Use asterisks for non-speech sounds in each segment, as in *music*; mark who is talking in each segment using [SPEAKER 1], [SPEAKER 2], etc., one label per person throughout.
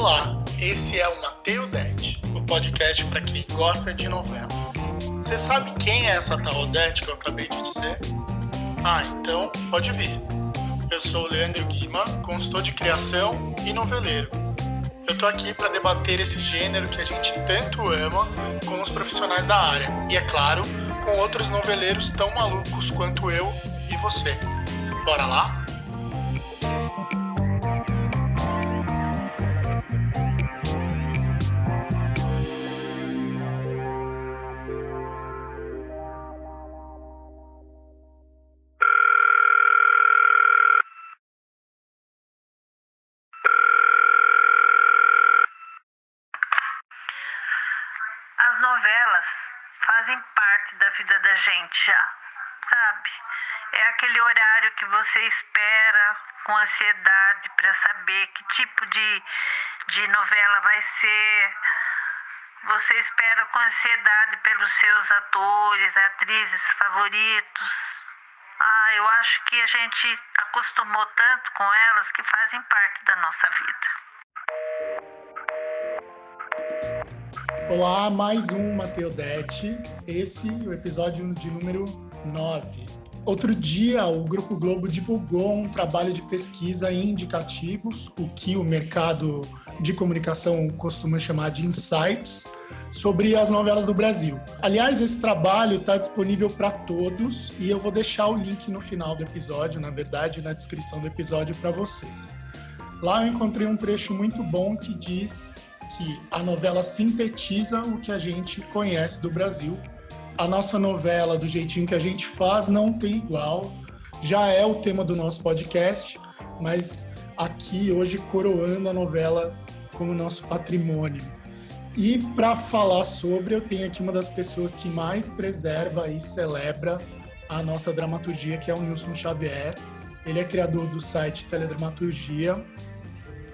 [SPEAKER 1] Olá, esse é o Mateu Det, o podcast para quem gosta de novela. Você sabe quem é essa tal Odete que eu acabei de dizer? Ah, então pode vir. Eu sou o Leandro Guima, consultor de criação e noveleiro. Eu tô aqui para debater esse gênero que a gente tanto ama com os profissionais da área e, é claro, com outros noveleiros tão malucos quanto eu e você. Bora lá?
[SPEAKER 2] Que você espera com ansiedade para saber que tipo de, de novela vai ser. Você espera com ansiedade pelos seus atores, atrizes favoritos. Ah, eu acho que a gente acostumou tanto com elas que fazem parte da nossa vida.
[SPEAKER 1] Olá, mais um Mateudete. Esse é o episódio de número 9. Outro dia, o Grupo Globo divulgou um trabalho de pesquisa em indicativos, o que o mercado de comunicação costuma chamar de insights, sobre as novelas do Brasil. Aliás, esse trabalho está disponível para todos e eu vou deixar o link no final do episódio, na verdade, na descrição do episódio para vocês. Lá eu encontrei um trecho muito bom que diz que a novela sintetiza o que a gente conhece do Brasil a nossa novela, do jeitinho que a gente faz, não tem igual. Já é o tema do nosso podcast, mas aqui hoje coroando a novela como nosso patrimônio. E para falar sobre, eu tenho aqui uma das pessoas que mais preserva e celebra a nossa dramaturgia, que é o Nilson Xavier. Ele é criador do site Teledramaturgia,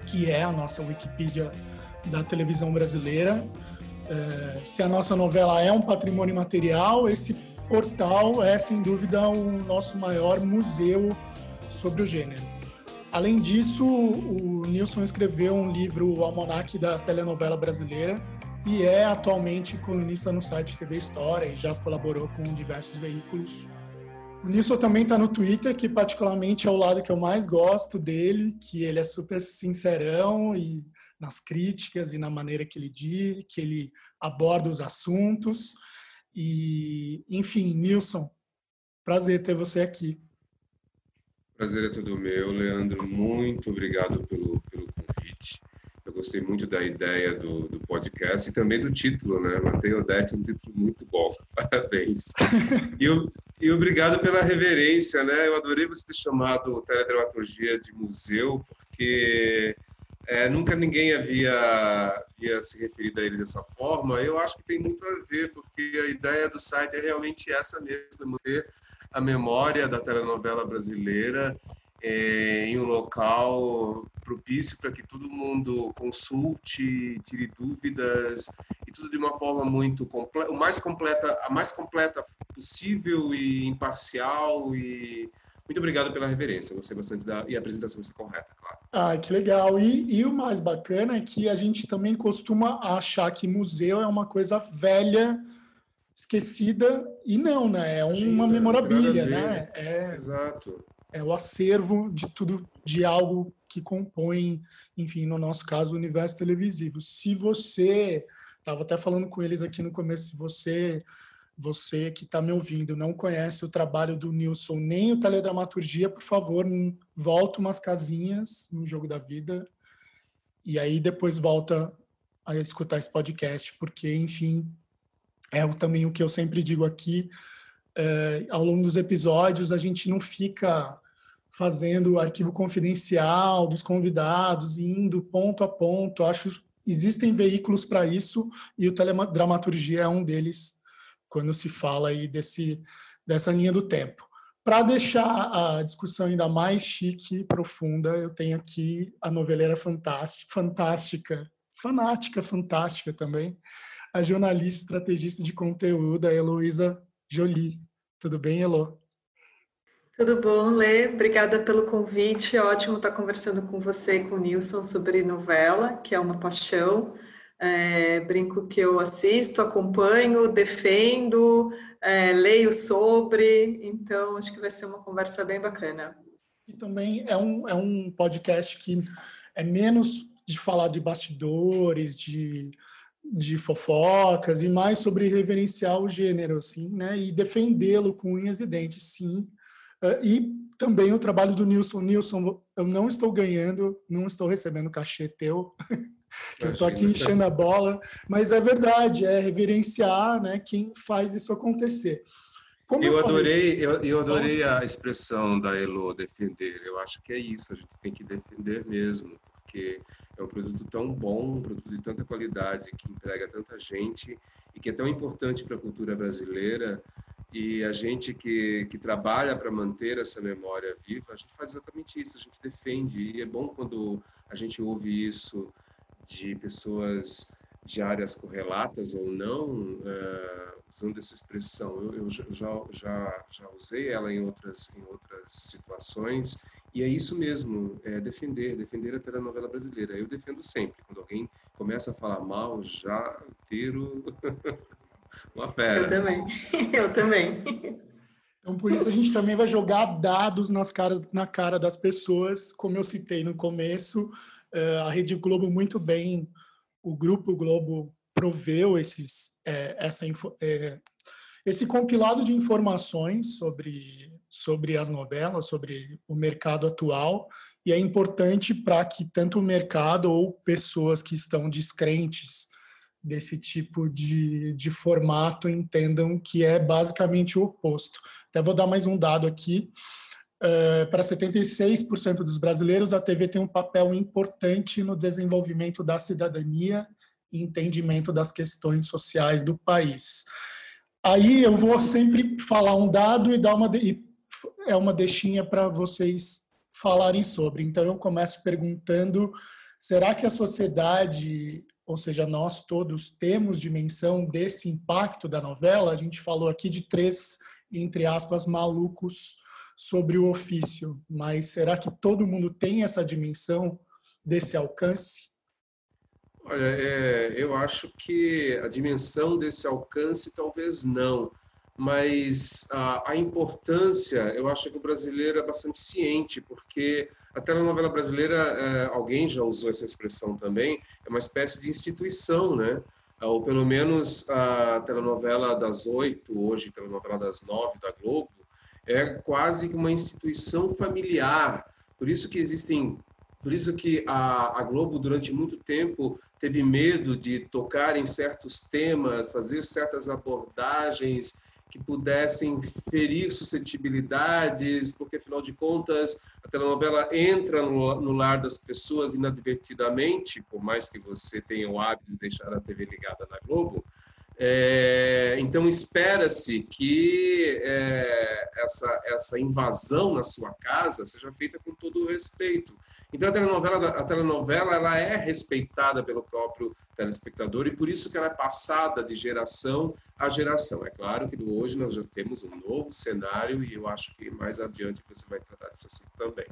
[SPEAKER 1] que é a nossa Wikipedia da televisão brasileira. É, se a nossa novela é um patrimônio material, esse portal é, sem dúvida, o nosso maior museu sobre o gênero. Além disso, o Nilson escreveu um livro, o Almanac da Telenovela Brasileira, e é atualmente colunista no site TV História e já colaborou com diversos veículos. O Nilson também está no Twitter, que particularmente é o lado que eu mais gosto dele, que ele é super sincerão e nas críticas e na maneira que ele diz, que ele aborda os assuntos. E, enfim, Nilson, prazer ter você aqui.
[SPEAKER 3] Prazer é todo meu, Leandro. Muito obrigado pelo, pelo convite. Eu gostei muito da ideia do, do podcast e também do título, né? Matei Odete, um título muito bom. *laughs* Parabéns. *laughs* e, e obrigado pela reverência, né? Eu adorei você ter chamado Teledramaturgia de museu, porque é, nunca ninguém havia, havia se referido a ele dessa forma. Eu acho que tem muito a ver, porque a ideia do site é realmente essa mesmo, manter a memória da telenovela brasileira é, em um local propício para que todo mundo consulte, tire dúvidas e tudo de uma forma muito completa, o mais completa, a mais completa possível e imparcial e muito obrigado pela reverência, gostei bastante da e a apresentação está correta, claro.
[SPEAKER 1] Ah, que legal. E, e, o mais bacana é que a gente também costuma achar que museu é uma coisa velha, esquecida, e não, né? É uma Sim, memorabilia, né?
[SPEAKER 3] É, Exato.
[SPEAKER 1] É o acervo de tudo, de algo que compõe, enfim, no nosso caso, o universo televisivo. Se você, estava até falando com eles aqui no começo, se você você que está me ouvindo não conhece o trabalho do Nilson nem o Teledramaturgia, por favor, volta umas casinhas no Jogo da Vida. E aí depois volta a escutar esse podcast, porque, enfim, é também o que eu sempre digo aqui, é, ao longo dos episódios a gente não fica fazendo arquivo confidencial dos convidados, indo ponto a ponto, acho existem veículos para isso e o Teledramaturgia é um deles quando se fala aí desse, dessa linha do tempo. Para deixar a discussão ainda mais chique e profunda, eu tenho aqui a noveleira fantástica, fantástica, fanática, fantástica também, a jornalista estrategista de conteúdo, a Heloísa Jolie. Tudo bem, Elo?
[SPEAKER 4] Tudo bom, Lê? Obrigada pelo convite. Ótimo estar conversando com você e com o Nilson sobre novela, que é uma paixão. É, brinco que eu assisto, acompanho, defendo, é, leio sobre, então acho que vai ser uma conversa bem bacana.
[SPEAKER 1] E também é um, é um podcast que é menos de falar de bastidores, de, de fofocas, e mais sobre reverenciar o gênero, assim, né? E defendê-lo com unhas e dentes, sim. Uh, e também o trabalho do Nilson. Nilson, eu não estou ganhando, não estou recebendo cachê teu. *laughs* eu estou aqui enchendo a bola, mas é verdade, é reverenciar né, quem faz isso acontecer.
[SPEAKER 3] Como eu, eu adorei, eu, eu, adorei a expressão da Elo defender. Eu acho que é isso, a gente tem que defender mesmo, porque é um produto tão bom, um produto de tanta qualidade que entrega tanta gente e que é tão importante para a cultura brasileira. E a gente que, que trabalha para manter essa memória viva, a gente faz exatamente isso, a gente defende. E é bom quando a gente ouve isso de pessoas de áreas correlatas ou não, uh, usando essa expressão. Eu, eu, já, já, já usei ela em outras, em outras situações, e é isso mesmo, é defender, defender a telenovela brasileira. Eu defendo sempre. Quando alguém começa a falar mal, já tiro *laughs* uma fera.
[SPEAKER 4] Eu também, *laughs* eu também.
[SPEAKER 1] Então, por isso a gente também vai jogar dados nas caras, na cara das pessoas, como eu citei no começo, a Rede Globo muito bem, o Grupo Globo proveu esses, é, essa, é, esse compilado de informações sobre, sobre as novelas, sobre o mercado atual, e é importante para que tanto o mercado ou pessoas que estão descrentes desse tipo de, de formato entendam que é basicamente o oposto. Até vou dar mais um dado aqui. Uh, para 76% dos brasileiros, a TV tem um papel importante no desenvolvimento da cidadania e entendimento das questões sociais do país. Aí eu vou sempre falar um dado e dar uma é uma deixinha para vocês falarem sobre. Então eu começo perguntando: será que a sociedade, ou seja, nós todos temos dimensão desse impacto da novela? A gente falou aqui de três entre aspas malucos sobre o ofício, mas será que todo mundo tem essa dimensão desse alcance?
[SPEAKER 3] Olha, é, eu acho que a dimensão desse alcance talvez não, mas a, a, importância, eu acho que o brasileiro é bastante ciente, porque a telenovela brasileira, é, alguém já usou essa expressão também, é uma espécie de instituição, né? Ou pelo menos a telenovela das oito, hoje telenovela das nove da Globo, é quase que uma instituição familiar. Por isso que existem, por isso que a, a Globo durante muito tempo teve medo de tocar em certos temas, fazer certas abordagens que pudessem ferir suscetibilidades, porque afinal de contas a telenovela entra no, no, lar das pessoas inadvertidamente, por mais que você tenha o hábito de deixar a TV ligada na Globo, é, então espera-se que é, essa, essa invasão na sua casa seja feita com todo o respeito. Então a telenovela, a telenovela ela é respeitada pelo próprio telespectador e por isso que ela é passada de geração a geração. É claro que hoje nós já temos um novo cenário e eu acho que mais adiante você vai tratar desse assunto também.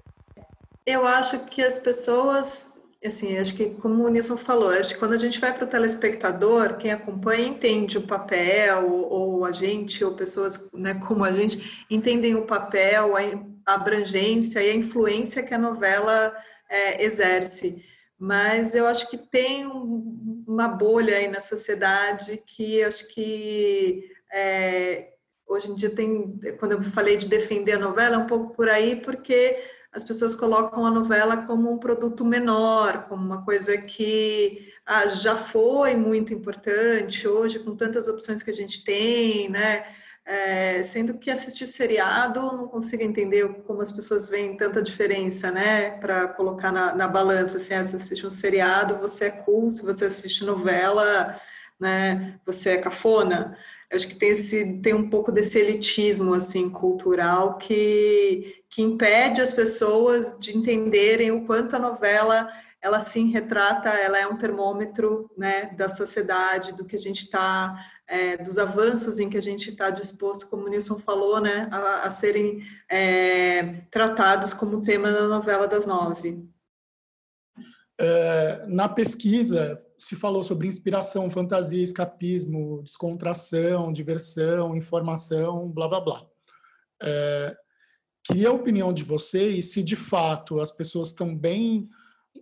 [SPEAKER 4] Eu acho que as pessoas assim, acho que como o Nilson falou, acho que quando a gente vai para o telespectador, quem acompanha entende o papel, ou a gente, ou pessoas né, como a gente, entendem o papel, a abrangência e a influência que a novela é, exerce. Mas eu acho que tem uma bolha aí na sociedade que acho que é, hoje em dia tem, quando eu falei de defender a novela, é um pouco por aí, porque as pessoas colocam a novela como um produto menor, como uma coisa que ah, já foi muito importante, hoje, com tantas opções que a gente tem, né? É, sendo que assistir seriado, não consigo entender como as pessoas veem tanta diferença, né? Para colocar na, na balança, assim, ah, se assiste um seriado, você é cool, se você assiste novela, né? Você é cafona acho que tem, esse, tem um pouco desse elitismo assim cultural que, que impede as pessoas de entenderem o quanto a novela ela sim retrata, ela é um termômetro né, da sociedade, do que a gente está é, dos avanços em que a gente está disposto, como o Nilson falou, né, a, a serem é, tratados como tema da novela das nove.
[SPEAKER 1] É, na pesquisa se falou sobre inspiração, fantasia, escapismo, descontração, diversão, informação, blá blá blá. É, queria a opinião de vocês se de fato as pessoas também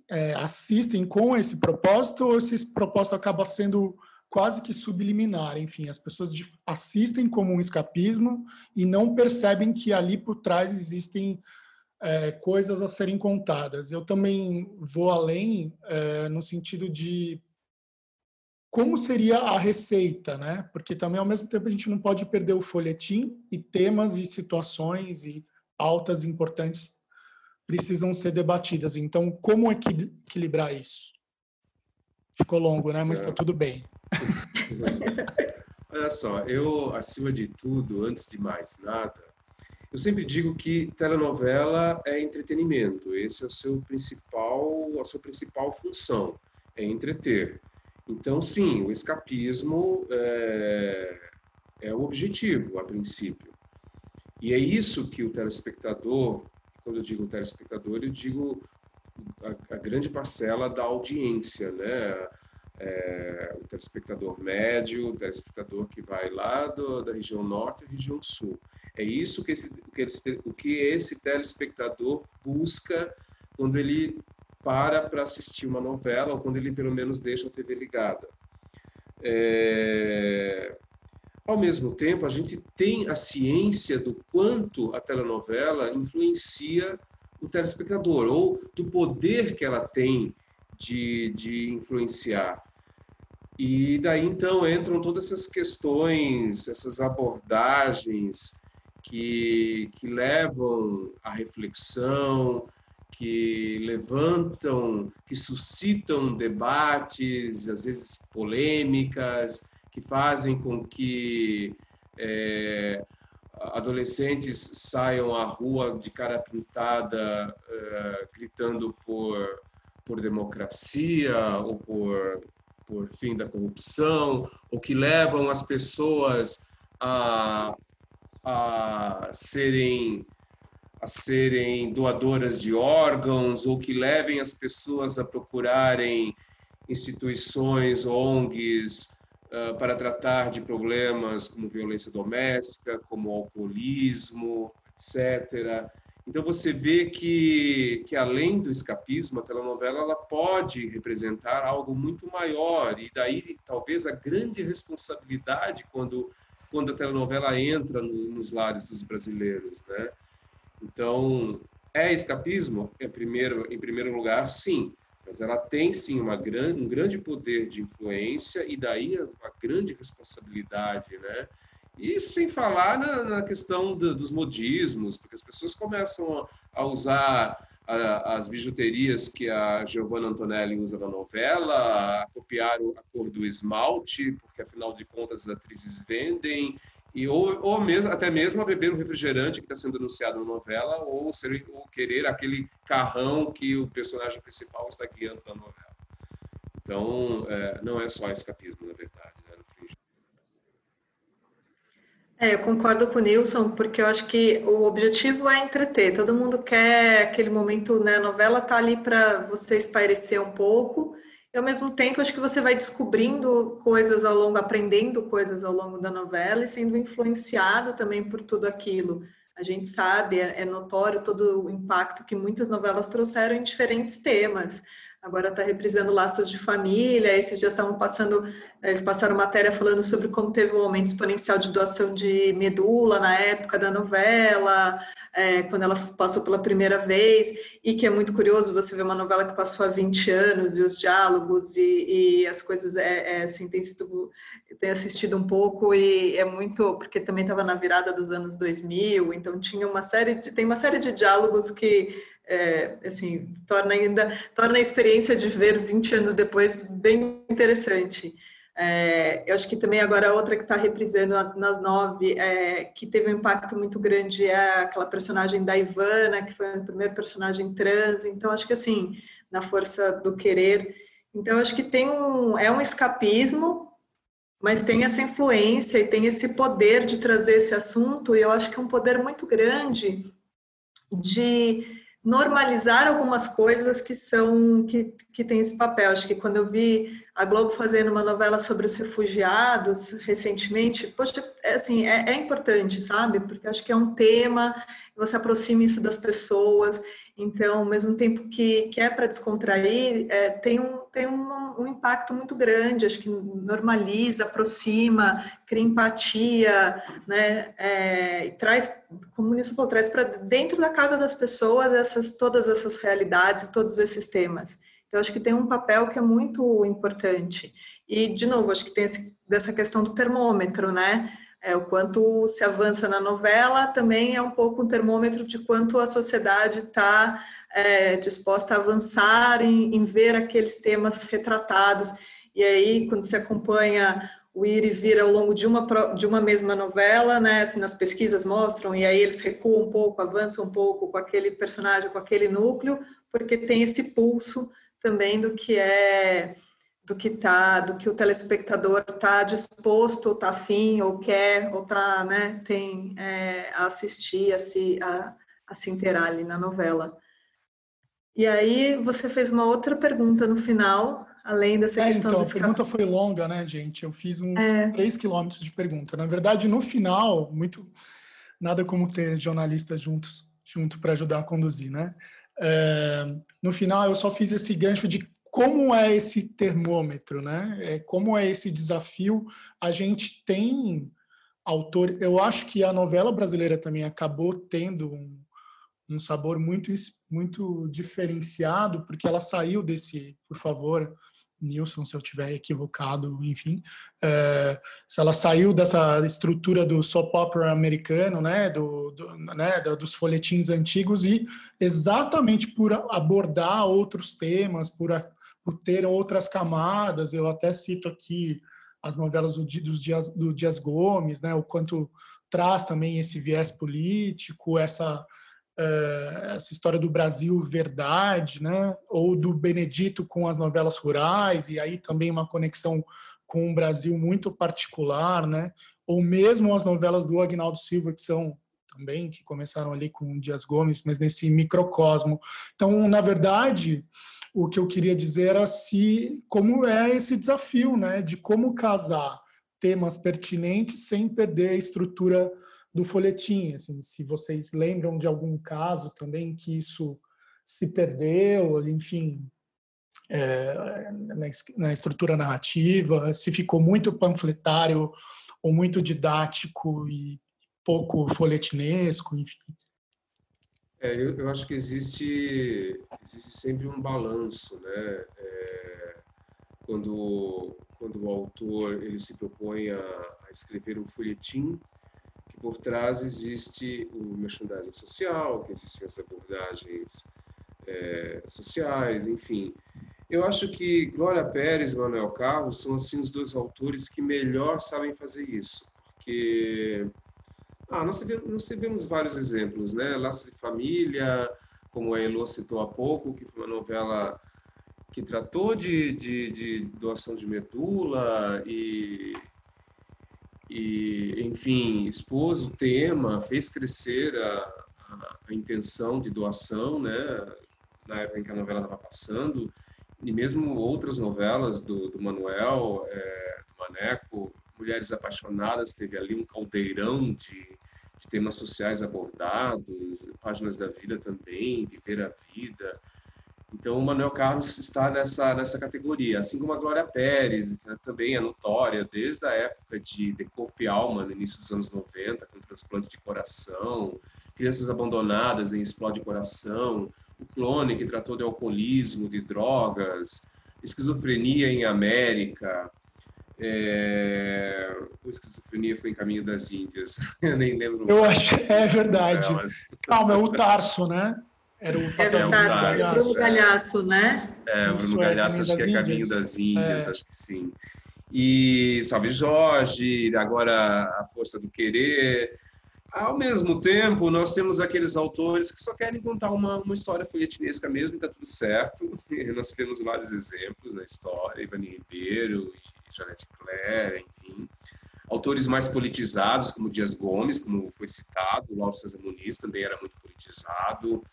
[SPEAKER 1] é, assistem com esse propósito ou se esse propósito acaba sendo quase que subliminar. Enfim, as pessoas assistem como um escapismo e não percebem que ali por trás existem é, coisas a serem contadas. Eu também vou além é, no sentido de como seria a receita, né? Porque também ao mesmo tempo a gente não pode perder o folhetim e temas e situações e pautas importantes precisam ser debatidas. Então, como equilibrar isso? Ficou longo, né? Mas está é. tudo bem. *laughs*
[SPEAKER 3] Olha só, eu, acima de tudo, antes de mais nada, eu sempre digo que telenovela é entretenimento. Esse é o seu principal, a sua principal função, é entreter. Então, sim, o escapismo é, é o objetivo, a princípio. E é isso que o telespectador, quando eu digo telespectador, eu digo a, a grande parcela da audiência, né? É, o telespectador médio, o telespectador que vai lá do, da região norte à região sul. É isso que esse, que esse, o que esse telespectador busca quando ele para para assistir uma novela ou quando ele pelo menos deixa a TV ligada. É... Ao mesmo tempo, a gente tem a ciência do quanto a telenovela influencia o telespectador ou do poder que ela tem de, de influenciar. E daí então entram todas essas questões, essas abordagens que, que levam à reflexão, que levantam, que suscitam debates, às vezes polêmicas, que fazem com que é, adolescentes saiam à rua de cara pintada, é, gritando por, por democracia ou por, por fim da corrupção, ou que levam as pessoas a, a serem a serem doadoras de órgãos ou que levem as pessoas a procurarem instituições, ONGs, uh, para tratar de problemas como violência doméstica, como alcoolismo, etc. Então você vê que, que além do escapismo, a telenovela ela pode representar algo muito maior e daí talvez a grande responsabilidade quando quando a telenovela entra no, nos lares dos brasileiros, né? Então, é escapismo? Em primeiro, em primeiro lugar, sim. Mas ela tem, sim, uma um grande poder de influência e daí uma grande responsabilidade, né? E sem falar na, na questão do, dos modismos, porque as pessoas começam a usar a, as bijuterias que a Giovanna Antonelli usa na novela, copiar a cor do esmalte, porque afinal de contas as atrizes vendem, e ou, ou mesmo, até mesmo a beber um refrigerante que está sendo anunciado na novela, ou, ser, ou querer aquele carrão que o personagem principal está guiando na novela. Então, é, não é só escapismo, na verdade. Né,
[SPEAKER 4] é, eu concordo com o Nilson, porque eu acho que o objetivo é entreter. Todo mundo quer aquele momento, né? A novela está ali para você espairecer um pouco, e ao mesmo tempo acho que você vai descobrindo coisas ao longo, aprendendo coisas ao longo da novela e sendo influenciado também por tudo aquilo. A gente sabe, é, é notório todo o impacto que muitas novelas trouxeram em diferentes temas agora está reprisando Laços de Família, esses já estavam passando, eles passaram matéria falando sobre como teve um aumento exponencial de doação de medula na época da novela, é, quando ela passou pela primeira vez, e que é muito curioso você ver uma novela que passou há 20 anos, e os diálogos e, e as coisas, é, é, assim, tem sido, tenho assistido um pouco, e é muito, porque também estava na virada dos anos 2000, então tinha uma série, de, tem uma série de diálogos que é, assim, torna ainda torna a experiência de ver 20 anos depois bem interessante. É, eu acho que também agora outra que está reprisando nas nove, é, que teve um impacto muito grande, é aquela personagem da Ivana, que foi a primeira personagem trans. Então, acho que assim, na força do querer. Então, acho que tem um, é um escapismo, mas tem essa influência e tem esse poder de trazer esse assunto, e eu acho que é um poder muito grande de normalizar algumas coisas que são que, que tem esse papel. Acho que quando eu vi a Globo fazendo uma novela sobre os refugiados recentemente, poxa, é, assim, é, é importante, sabe? Porque acho que é um tema, você aproxima isso das pessoas. Então, ao mesmo tempo que, que é para descontrair, é, tem, um, tem um, um, impacto muito grande, acho que normaliza, aproxima, cria empatia, né? É, traz, como isso falou, traz para dentro da casa das pessoas essas, todas essas realidades, todos esses temas. Então, acho que tem um papel que é muito importante. E, de novo, acho que tem esse, dessa questão do termômetro, né? É, o quanto se avança na novela também é um pouco um termômetro de quanto a sociedade está é, disposta a avançar em, em, ver aqueles temas retratados. E aí, quando se acompanha o ir e vir ao longo de uma, de uma mesma novela, né, assim, nas pesquisas mostram, e aí eles recuam um pouco, avançam um pouco com aquele personagem, com aquele núcleo, porque tem esse pulso também do que é do que tá, do que o telespectador está disposto, está afim, ou quer, ou tá, né, tem é, a assistir, a se, a, a se inteirar ali na novela. E aí você fez uma outra pergunta no final, além dessa
[SPEAKER 1] é,
[SPEAKER 4] questão
[SPEAKER 1] então, a pergunta foi longa, né, gente? Eu fiz um é. 3 quilômetros de pergunta. Na verdade, no final, muito nada como ter jornalistas juntos junto para ajudar a conduzir, né? É, no final, eu só fiz esse gancho de como é esse termômetro, né? É, como é esse desafio? A gente tem autor. Eu acho que a novela brasileira também acabou tendo um, um sabor muito muito diferenciado, porque ela saiu desse, por favor, Nilson, se eu tiver equivocado, enfim, é, se ela saiu dessa estrutura do soap opera americano, né, do, do né, dos folhetins antigos e exatamente por abordar outros temas, por a, por ter outras camadas. Eu até cito aqui as novelas do, dos Dias, do Dias Gomes, né, o quanto traz também esse viés político, essa, uh, essa história do Brasil verdade, né, ou do Benedito com as novelas rurais, e aí também uma conexão com um Brasil muito particular, né, ou mesmo as novelas do Agnaldo Silva, que são também, que começaram ali com Dias Gomes, mas nesse microcosmo. Então, na verdade, o que eu queria dizer era se como é esse desafio, né, de como casar temas pertinentes sem perder a estrutura do folhetim. Assim, se vocês lembram de algum caso também que isso se perdeu, enfim, é, na, na estrutura narrativa, se ficou muito panfletário ou muito didático e pouco folhetinesco, enfim.
[SPEAKER 3] É, eu, eu, acho que existe, existe sempre um balanço, né? É, quando, quando o autor ele se propõe a, a, escrever um folhetim, que por trás existe o merchandising social, que existem as abordagens é, sociais, enfim. Eu acho que Glória Pérez e Manuel Carlos são assim os dois autores que melhor sabem fazer isso, porque ah, nós tivemos, nós tivemos vários exemplos, né? Laço de Família, como a Elo citou há pouco, que foi uma novela que tratou de, de, de doação de medula e, e, enfim, expôs o tema, fez crescer a, a, a intenção de doação, né? Na época em que a novela estava passando, e mesmo outras novelas do, do Manuel, é, do Maneco, Mulheres Apaixonadas, teve ali um caldeirão de, de temas sociais abordados, páginas da vida também, viver a vida. Então, o Manuel Carlos está nessa, nessa categoria, assim como a Glória Pérez, que também é notória desde a época de De Corpo e Alma, no início dos anos 90, com transplante de coração, Crianças Abandonadas em Explode Coração, o Clone, que tratou de alcoolismo, de drogas, Esquizofrenia em América, é... O esquizofrenia foi em Caminho das Índias. *laughs* Eu nem lembro.
[SPEAKER 1] Eu acho é verdade. Calma, é o Tarso, né?
[SPEAKER 4] Era o é, o Tarso. Bruno Galhaço, né?
[SPEAKER 3] É, o Bruno Galhaço, acho que é Caminho das Índias, é. acho que sim. E Salve Jorge, agora A Força do Querer. Ao mesmo tempo, nós temos aqueles autores que só querem contar uma, uma história folhetinesca mesmo, e está tudo certo. E *laughs* nós temos vários exemplos na história, Ivani Ribeiro Janete Claire, enfim. Autores mais politizados, como Dias Gomes, como foi citado, Lauro César Muniz também era muito politizado.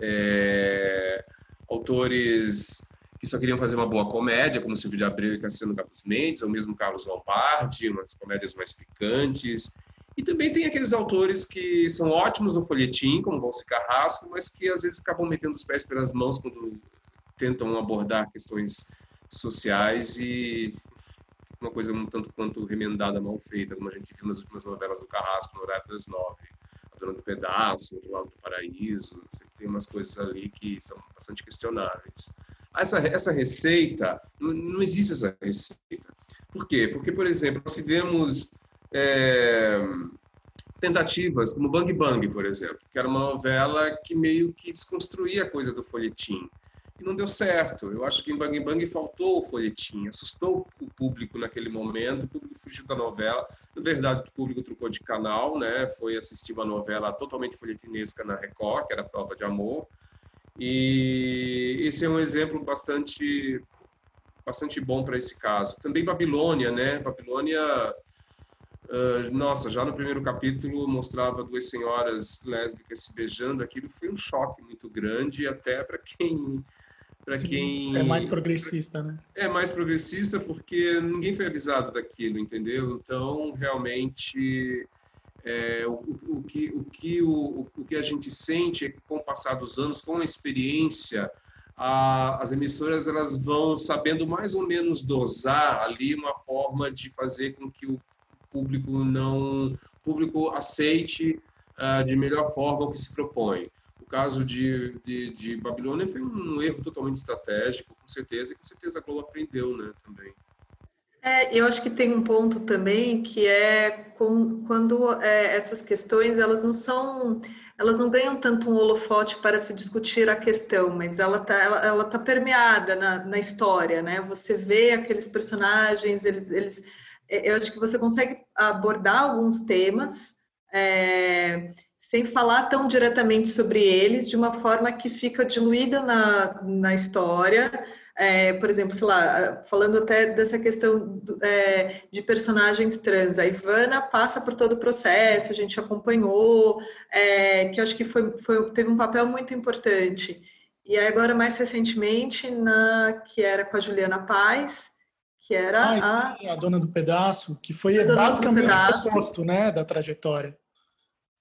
[SPEAKER 3] É, autores que só queriam fazer uma boa comédia, como Silvio de Abreu e Cassiano Carlos Mendes, ou mesmo Carlos Lombardi, umas comédias mais picantes. E também tem aqueles autores que são ótimos no folhetim, como Valci Carrasco, mas que às vezes acabam metendo os pés pelas mãos quando tentam abordar questões sociais e uma coisa um tanto quanto remendada, mal feita, como a gente viu nas últimas novelas do Carrasco, no horário das nove. A Dona do Pedaço, do Lado do Paraíso, tem umas coisas ali que são bastante questionáveis. Essa, essa receita, não, não existe essa receita. Por quê? Porque, por exemplo, nós tivemos é, tentativas, como Bang Bang, por exemplo, que era uma novela que meio que desconstruía a coisa do folhetim. E não deu certo. Eu acho que em Bang Bang faltou o folhetim, assustou o público naquele momento, o público fugiu da novela. Na verdade, o público trocou de canal, né? foi assistir uma novela totalmente folhetinesca na Record, que era Prova de Amor. E esse é um exemplo bastante bastante bom para esse caso. Também Babilônia, né? Babilônia Uh, nossa, já no primeiro capítulo mostrava duas senhoras lésbicas se beijando. Aquilo foi um choque muito grande, até para quem
[SPEAKER 1] para quem é mais progressista, né?
[SPEAKER 3] É mais progressista porque ninguém foi avisado daquilo, entendeu? Então realmente é, o, o, que o que o, o que a gente sente é que com o passar dos anos, com a experiência, a, as emissoras elas vão sabendo mais ou menos dosar ali uma forma de fazer com que o público não público aceite uh, de melhor forma o que se propõe. O caso de, de, de, Babilônia foi um erro totalmente estratégico, com certeza, e com certeza a Globo aprendeu né, também.
[SPEAKER 4] É, eu acho que tem um ponto também que é com, quando é, essas questões elas não são elas não ganham tanto um holofote para se discutir a questão, mas ela está ela, ela tá permeada na, na história, né? Você vê aqueles personagens, eles, eles é, eu acho que você consegue abordar alguns temas é, sem falar tão diretamente sobre eles, de uma forma que fica diluída na, na história. É, por exemplo, sei lá, falando até dessa questão do, é, de personagens trans, a Ivana passa por todo o processo, a gente acompanhou, é, que eu acho que foi, foi, teve um papel muito importante. E aí agora, mais recentemente, na que era com a Juliana Paz, que era
[SPEAKER 1] ah, a... Sim, a dona do pedaço, que foi basicamente o oposto, né, da trajetória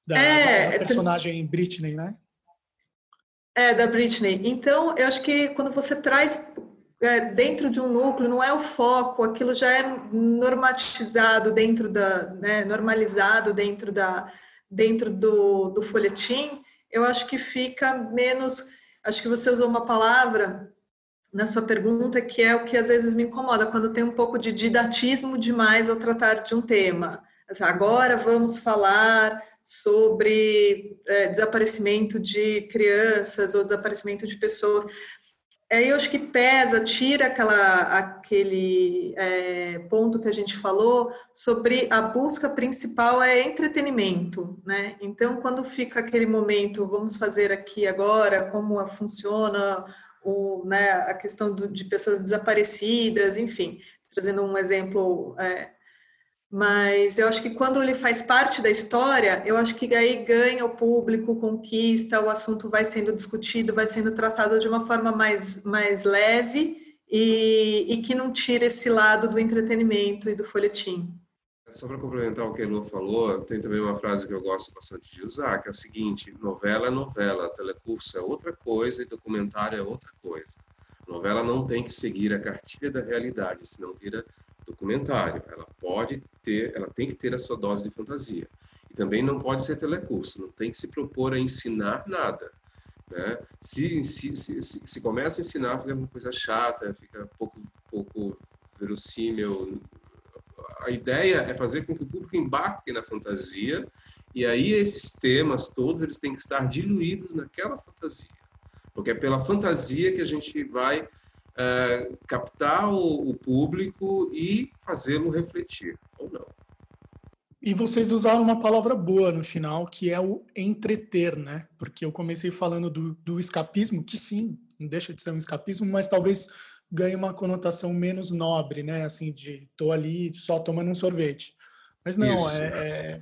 [SPEAKER 1] da, é, da, da personagem Britney, né?
[SPEAKER 4] É, da Britney. Então, eu acho que quando você traz é, dentro de um núcleo, não é o foco, aquilo já é normatizado dentro da, né, normalizado dentro da, dentro do, do folhetim, eu acho que fica menos, acho que você usou uma palavra na sua pergunta, que é o que às vezes me incomoda, quando tem um pouco de didatismo demais ao tratar de um tema. Agora vamos falar sobre é, desaparecimento de crianças ou desaparecimento de pessoas. Aí eu acho que pesa, tira aquela, aquele é, ponto que a gente falou sobre a busca principal é entretenimento, né? Então, quando fica aquele momento, vamos fazer aqui agora, como funciona o, né, a questão do, de pessoas desaparecidas, enfim, trazendo um exemplo. É, mas eu acho que quando ele faz parte da história, eu acho que aí ganha o público, conquista, o assunto vai sendo discutido, vai sendo tratado de uma forma mais, mais leve e, e que não tira esse lado do entretenimento e do folhetim.
[SPEAKER 3] Só para complementar o que a Elô falou, tem também uma frase que eu gosto bastante de usar, que é a seguinte: novela é novela, telecurso é outra coisa e documentário é outra coisa. Novela não tem que seguir a cartilha da realidade, senão vira documentário. Ela pode ter, ela tem que ter a sua dose de fantasia. E também não pode ser telecurso, não tem que se propor a ensinar nada. Né? Se, se, se, se, se começa a ensinar, fica uma coisa chata, fica pouco, pouco verossímil, a ideia é fazer com que o público embarque na fantasia e aí esses temas todos eles têm que estar diluídos naquela fantasia, porque é pela fantasia que a gente vai é, captar o, o público e fazê-lo refletir ou não.
[SPEAKER 1] E vocês usaram uma palavra boa no final, que é o entreter, né? Porque eu comecei falando do, do escapismo, que sim, não deixa de ser um escapismo, mas talvez ganha uma conotação menos nobre, né? Assim, de tô ali só tomando um sorvete. Mas não, é, é,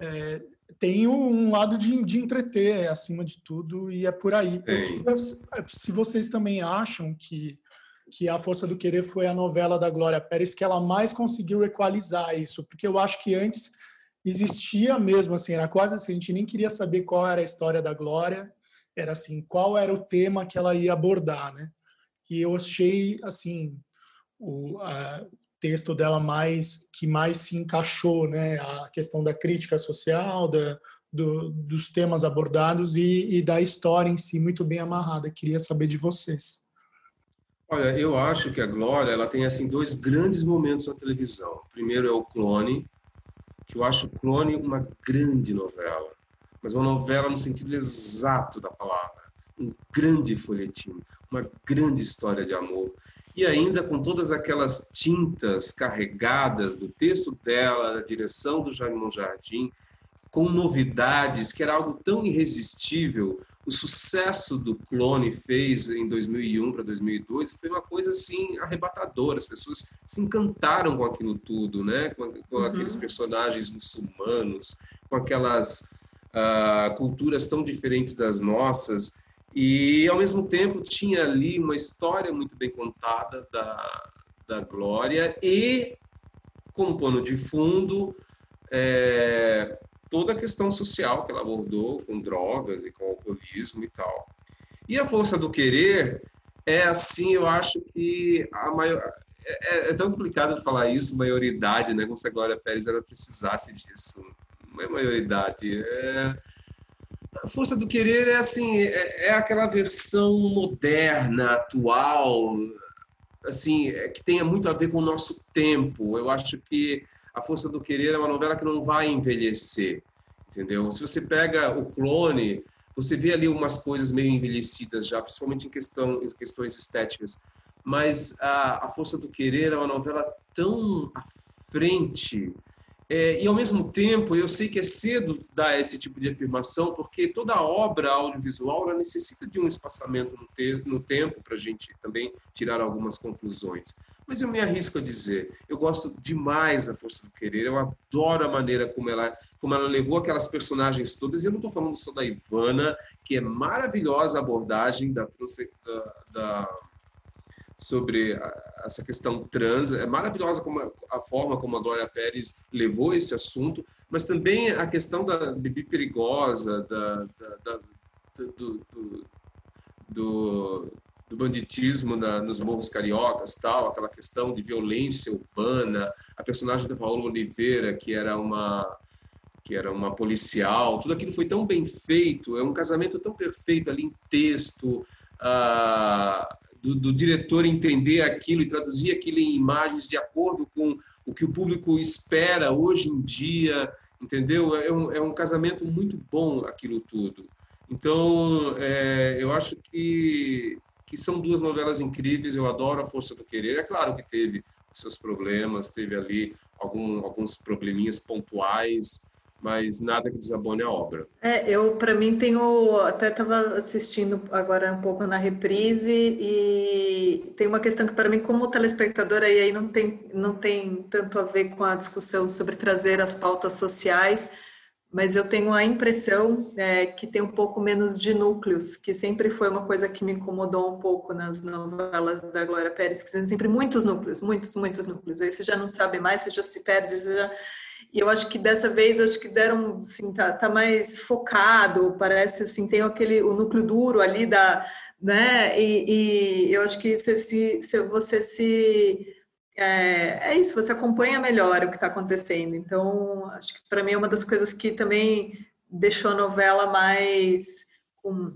[SPEAKER 1] é, tem um lado de, de entreter acima de tudo e é por aí. Queria, se vocês também acham que que A Força do Querer foi a novela da Glória Pérez que ela mais conseguiu equalizar isso, porque eu acho que antes existia mesmo, assim, era quase assim, a gente nem queria saber qual era a história da Glória, era assim, qual era o tema que ela ia abordar, né? E eu achei, assim, o a, texto dela mais que mais se encaixou, né? A questão da crítica social, da, do, dos temas abordados e, e da história em si muito bem amarrada. Queria saber de vocês.
[SPEAKER 3] Olha, eu acho que a Glória ela tem assim dois grandes momentos na televisão. O primeiro é o Clone, que eu acho o Clone uma grande novela, mas uma novela no sentido exato da palavra, um grande folhetim, uma grande história de amor. E ainda com todas aquelas tintas carregadas do texto dela, da direção do Jaime Jardim, com novidades, que era algo tão irresistível o sucesso do Clone fez em 2001 para 2002 foi uma coisa assim arrebatadora. As pessoas se encantaram com aquilo tudo, né? Com, com uhum. aqueles personagens muçulmanos, com aquelas uh, culturas tão diferentes das nossas. E ao mesmo tempo tinha ali uma história muito bem contada da, da Glória e como pano de fundo é, toda a questão social que ela abordou com drogas e com alcoolismo e tal. E a força do querer é assim, eu acho que a maior é, é tão complicado falar isso, maioridade, né? Como se a Glória Pérez ela precisasse disso. Não é maioridade, é a força do querer é assim, é, é aquela versão moderna, atual, assim, é, que tenha muito a ver com o nosso tempo. Eu acho que a Força do Querer é uma novela que não vai envelhecer, entendeu? Se você pega o Clone, você vê ali umas coisas meio envelhecidas já, principalmente em, questão, em questões estéticas. Mas a, a Força do Querer é uma novela tão à frente, é, e ao mesmo tempo, eu sei que é cedo dar esse tipo de afirmação, porque toda obra audiovisual ela necessita de um espaçamento no, te no tempo para a gente também tirar algumas conclusões. Mas eu me arrisco a dizer, eu gosto demais da Força do Querer, eu adoro a maneira como ela, como ela levou aquelas personagens todas, e eu não estou falando só da Ivana, que é maravilhosa a abordagem da, da, da sobre essa questão trans, é maravilhosa como a, forma como a Glória Pérez levou esse assunto, mas também a questão da bebida perigosa, da, da, da do, do, do do banditismo na, nos morros cariocas, tal, aquela questão de violência urbana, a personagem da Paola Oliveira, que era uma que era uma policial, tudo aquilo foi tão bem feito, é um casamento tão perfeito ali em texto, ah, do, do, diretor entender aquilo e traduzir aquilo em imagens de acordo com o que o público espera hoje em dia, entendeu? É um, é um casamento muito bom aquilo tudo. Então, é, eu acho que que são duas novelas incríveis. Eu adoro A Força do Querer. É claro que teve seus problemas, teve ali algum, alguns probleminhas pontuais, mas nada que desabone a obra.
[SPEAKER 4] É, eu para mim tenho até estava assistindo agora um pouco na reprise e tem uma questão que para mim como telespectadora e aí não tem não tem tanto a ver com a discussão sobre trazer as pautas sociais, mas eu tenho a impressão é, que tem um pouco menos de núcleos, que sempre foi uma coisa que me incomodou um pouco nas novelas da Glória Pérez, que sempre muitos núcleos, muitos, muitos núcleos. Aí você já não sabe mais, você já se perde, você já... E eu acho que dessa vez, acho que deram, assim, tá, tá mais focado, parece assim, tem aquele, o núcleo duro ali da, né, e, e eu acho que se, se, se você se é, é isso, você acompanha melhor o que está acontecendo. Então, acho que para mim é uma das coisas que também deixou a novela mais com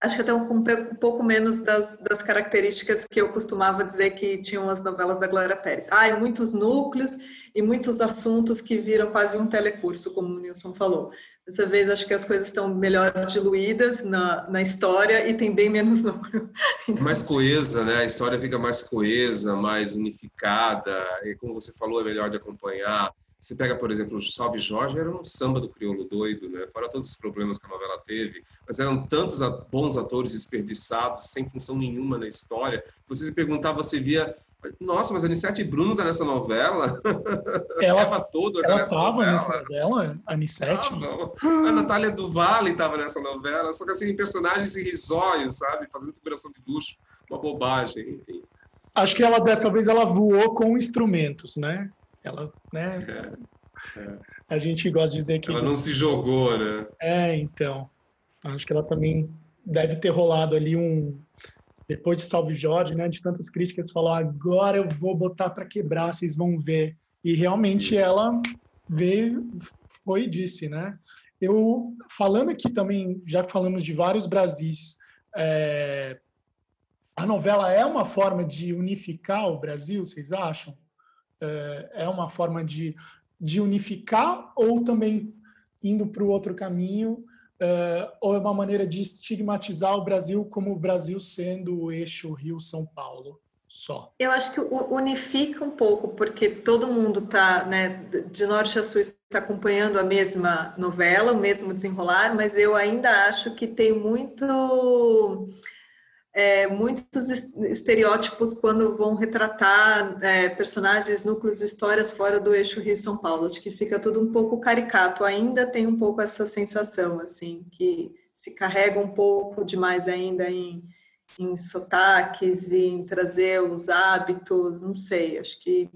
[SPEAKER 4] acho que até um, um pouco menos das, das, características que eu costumava dizer que tinham as novelas da Glória Pérez. Ah, e muitos núcleos e muitos assuntos que viram quase um telecurso, como o Nilson falou. Dessa vez acho que as coisas estão melhor diluídas na, na história e tem bem menos *laughs* núcleo.
[SPEAKER 3] Mais coesa, né? A história fica mais coesa, mais unificada, e como você falou, é melhor de acompanhar. Você pega, por exemplo, o Salve Jorge, era um samba do crioulo doido, né? Fora todos os problemas que a novela teve, mas eram tantos bons atores desperdiçados, sem função nenhuma na história. Você se perguntava, você via nossa, mas a Anissete Bruno tá nessa novela? *laughs*
[SPEAKER 1] Ela estava toda ela estava nessa novela, a Anissete?
[SPEAKER 3] A Natália Duvalle estava nessa novela, só que assim, personagens irrisórios, sabe? Fazendo cooperação de luxo, uma bobagem, enfim.
[SPEAKER 1] Acho que ela, dessa vez, ela voou com instrumentos, né? Ela, né? É, é. A gente gosta de dizer que...
[SPEAKER 3] Ela não se jogou, né?
[SPEAKER 1] É, então. Acho que ela também deve ter rolado ali um depois de Salve Jorge, né, de tantas críticas, falou: agora eu vou botar para quebrar, vocês vão ver. E realmente Isso. ela veio, foi e disse, né? Eu falando aqui também, já que falamos de vários Brasis, é, a novela é uma forma de unificar o Brasil, vocês acham? É, é uma forma de, de unificar ou também indo para o outro caminho Uh, ou é uma maneira de estigmatizar o Brasil como o Brasil sendo o eixo Rio-São Paulo só?
[SPEAKER 4] Eu acho que unifica um pouco, porque todo mundo está, né, de norte a sul, está acompanhando a mesma novela, o mesmo desenrolar, mas eu ainda acho que tem muito é, muitos estereótipos quando vão retratar é, personagens, núcleos de histórias fora do eixo Rio-São Paulo. Acho que fica tudo um pouco caricato. Ainda tem um pouco essa sensação, assim, que se carrega um pouco demais ainda em, em sotaques em trazer os hábitos, não sei, acho que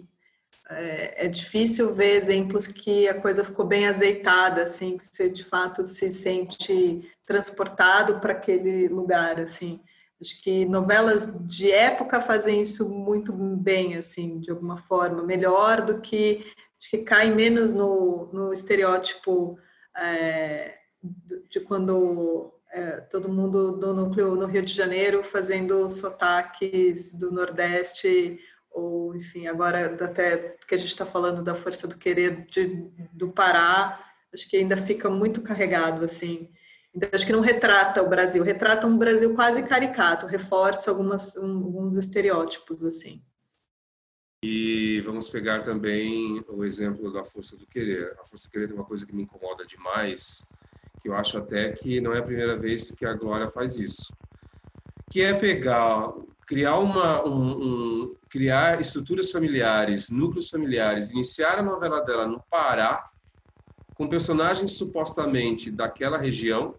[SPEAKER 4] é, é, difícil ver exemplos que a coisa ficou bem azeitada, assim, que você de fato se sente transportado para aquele lugar, assim. Acho que novelas de época fazem isso muito bem, assim, de alguma forma, melhor do que acho que cai menos no, no estereótipo é, de quando é, todo mundo do núcleo no Rio de Janeiro fazendo sotaques do Nordeste ou enfim agora até que a gente está falando da força do querer de, do Pará acho que ainda fica muito carregado assim então, acho que não retrata o Brasil, retrata um Brasil quase caricato, reforça algumas, um, alguns estereótipos, assim.
[SPEAKER 3] E vamos pegar também o exemplo da força do querer. A força do querer tem uma coisa que me incomoda demais, que eu acho até que não é a primeira vez que a Glória faz isso, que é pegar, criar uma, um, um, criar estruturas familiares, núcleos familiares, iniciar a novela dela no Pará, com personagens supostamente daquela região,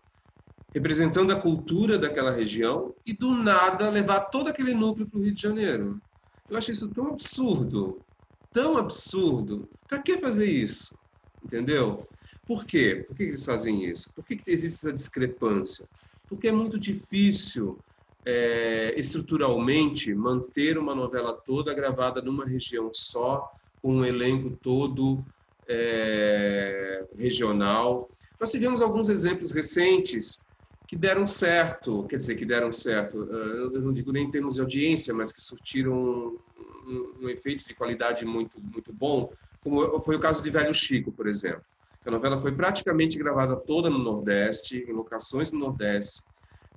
[SPEAKER 3] representando a cultura daquela região e do nada levar todo aquele núcleo para o Rio de Janeiro. Eu acho isso tão absurdo, tão absurdo. Para que fazer isso? Entendeu? Por quê? Por que eles fazem isso? Por que existe essa discrepância? Porque é muito difícil é, estruturalmente manter uma novela toda gravada numa região só, com um elenco todo é, regional. Nós tivemos alguns exemplos recentes que deram certo, quer dizer, que deram certo, eu não digo nem em termos de audiência, mas que surtiram um, um, efeito de qualidade muito, muito bom, como foi o caso de Velho Chico, por exemplo. A novela foi praticamente gravada toda no Nordeste, em locações no Nordeste,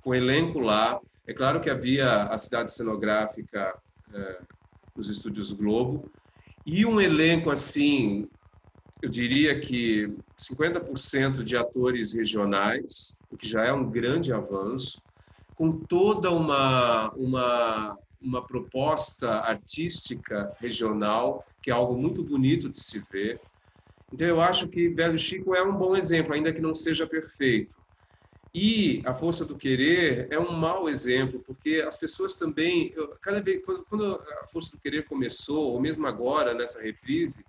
[SPEAKER 3] com elenco lá. É claro que havia a cidade cenográfica é, nos estúdios Globo, e um elenco assim eu diria que 50% de atores regionais, o que já é um grande avanço, com toda uma, uma, uma proposta artística regional, que é algo muito bonito de se ver. Então, eu acho que Velho Chico é um bom exemplo, ainda que não seja perfeito. E a força do querer é um mau exemplo, porque as pessoas também, cada vez quando, quando a força do querer começou, ou mesmo agora nessa reprise,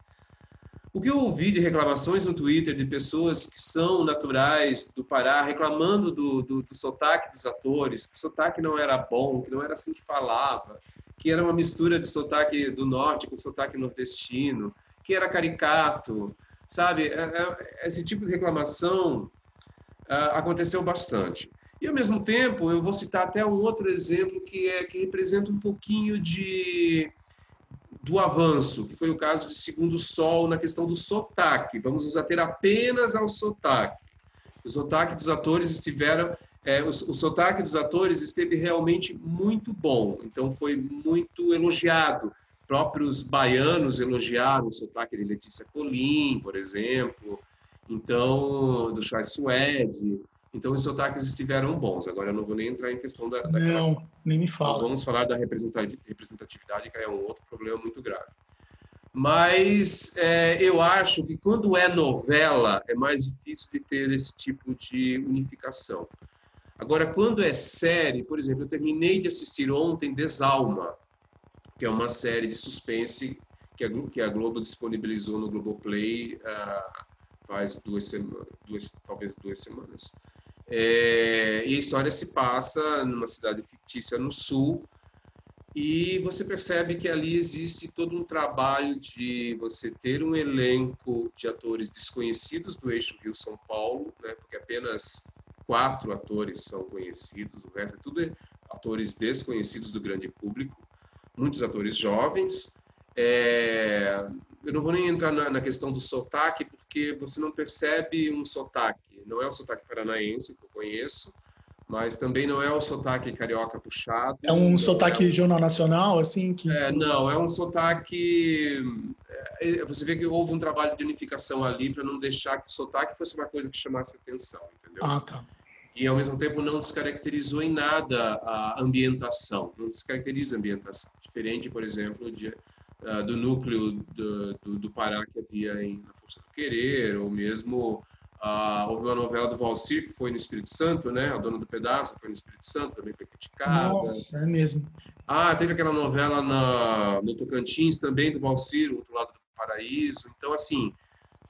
[SPEAKER 3] o que eu ouvi de reclamações no Twitter de pessoas que são naturais do Pará reclamando do, do, do sotaque dos atores, que o sotaque não era bom, que não era assim que falava, que era uma mistura de sotaque do norte com sotaque nordestino, que era caricato, sabe? É, é, esse tipo de reclamação uh, aconteceu bastante. E ao mesmo tempo, eu vou citar até um outro exemplo que é que representa um pouquinho de do avanço, que foi o caso de Segundo Sol na questão do sotaque. Vamos nos ater apenas ao sotaque. O sotaque dos atores estiveram, é, o, o sotaque dos atores esteve realmente muito bom, então foi muito elogiado próprios baianos elogiaram o sotaque de Letícia Colim, por exemplo, então do Chai Suede. Então os sotaques estiveram bons. Agora eu não vou nem entrar em questão da. da
[SPEAKER 1] não, nem me fala.
[SPEAKER 3] Vamos falar da representatividade, que é um outro problema muito grave. Mas é, eu acho que quando é novela é mais difícil de ter esse tipo de unificação. Agora, quando é série, por exemplo, eu terminei de assistir ontem Desalma, que é uma série de suspense que a, que a Globo disponibilizou no Globoplay uh, faz duas semanas, duas, talvez duas semanas. É, e a história se passa numa cidade fictícia no sul, e você percebe que ali existe todo um trabalho de você ter um elenco de atores desconhecidos do eixo Rio-São Paulo, né, porque apenas quatro atores são conhecidos, o resto é tudo atores desconhecidos do grande público, muitos atores jovens. É, eu não vou nem entrar na, na, questão do sotaque, porque você não percebe um sotaque. Não é o sotaque paranaense que eu conheço, mas também não é o sotaque carioca puxado.
[SPEAKER 1] É um sotaque é um... jornal nacional, assim? Que...
[SPEAKER 3] É, não, é um sotaque... É, você vê que houve um trabalho de unificação ali para não deixar que o sotaque fosse uma coisa que chamasse atenção, entendeu?
[SPEAKER 1] Ah, tá
[SPEAKER 3] e ao mesmo tempo não descaracterizou em nada a ambientação, não descaracteriza a ambientação, diferente, por exemplo, de, uh, do núcleo do, do, do, Pará que havia em Na Força do Querer, ou mesmo uh, houve uma novela do Valcir que foi no Espírito Santo, né? A Dona do Pedaço foi no Espírito Santo, também foi criticada.
[SPEAKER 1] Nossa, é mesmo.
[SPEAKER 3] Ah, teve aquela novela na, no Tocantins também do Valcir, outro lado do paraíso. Então, assim,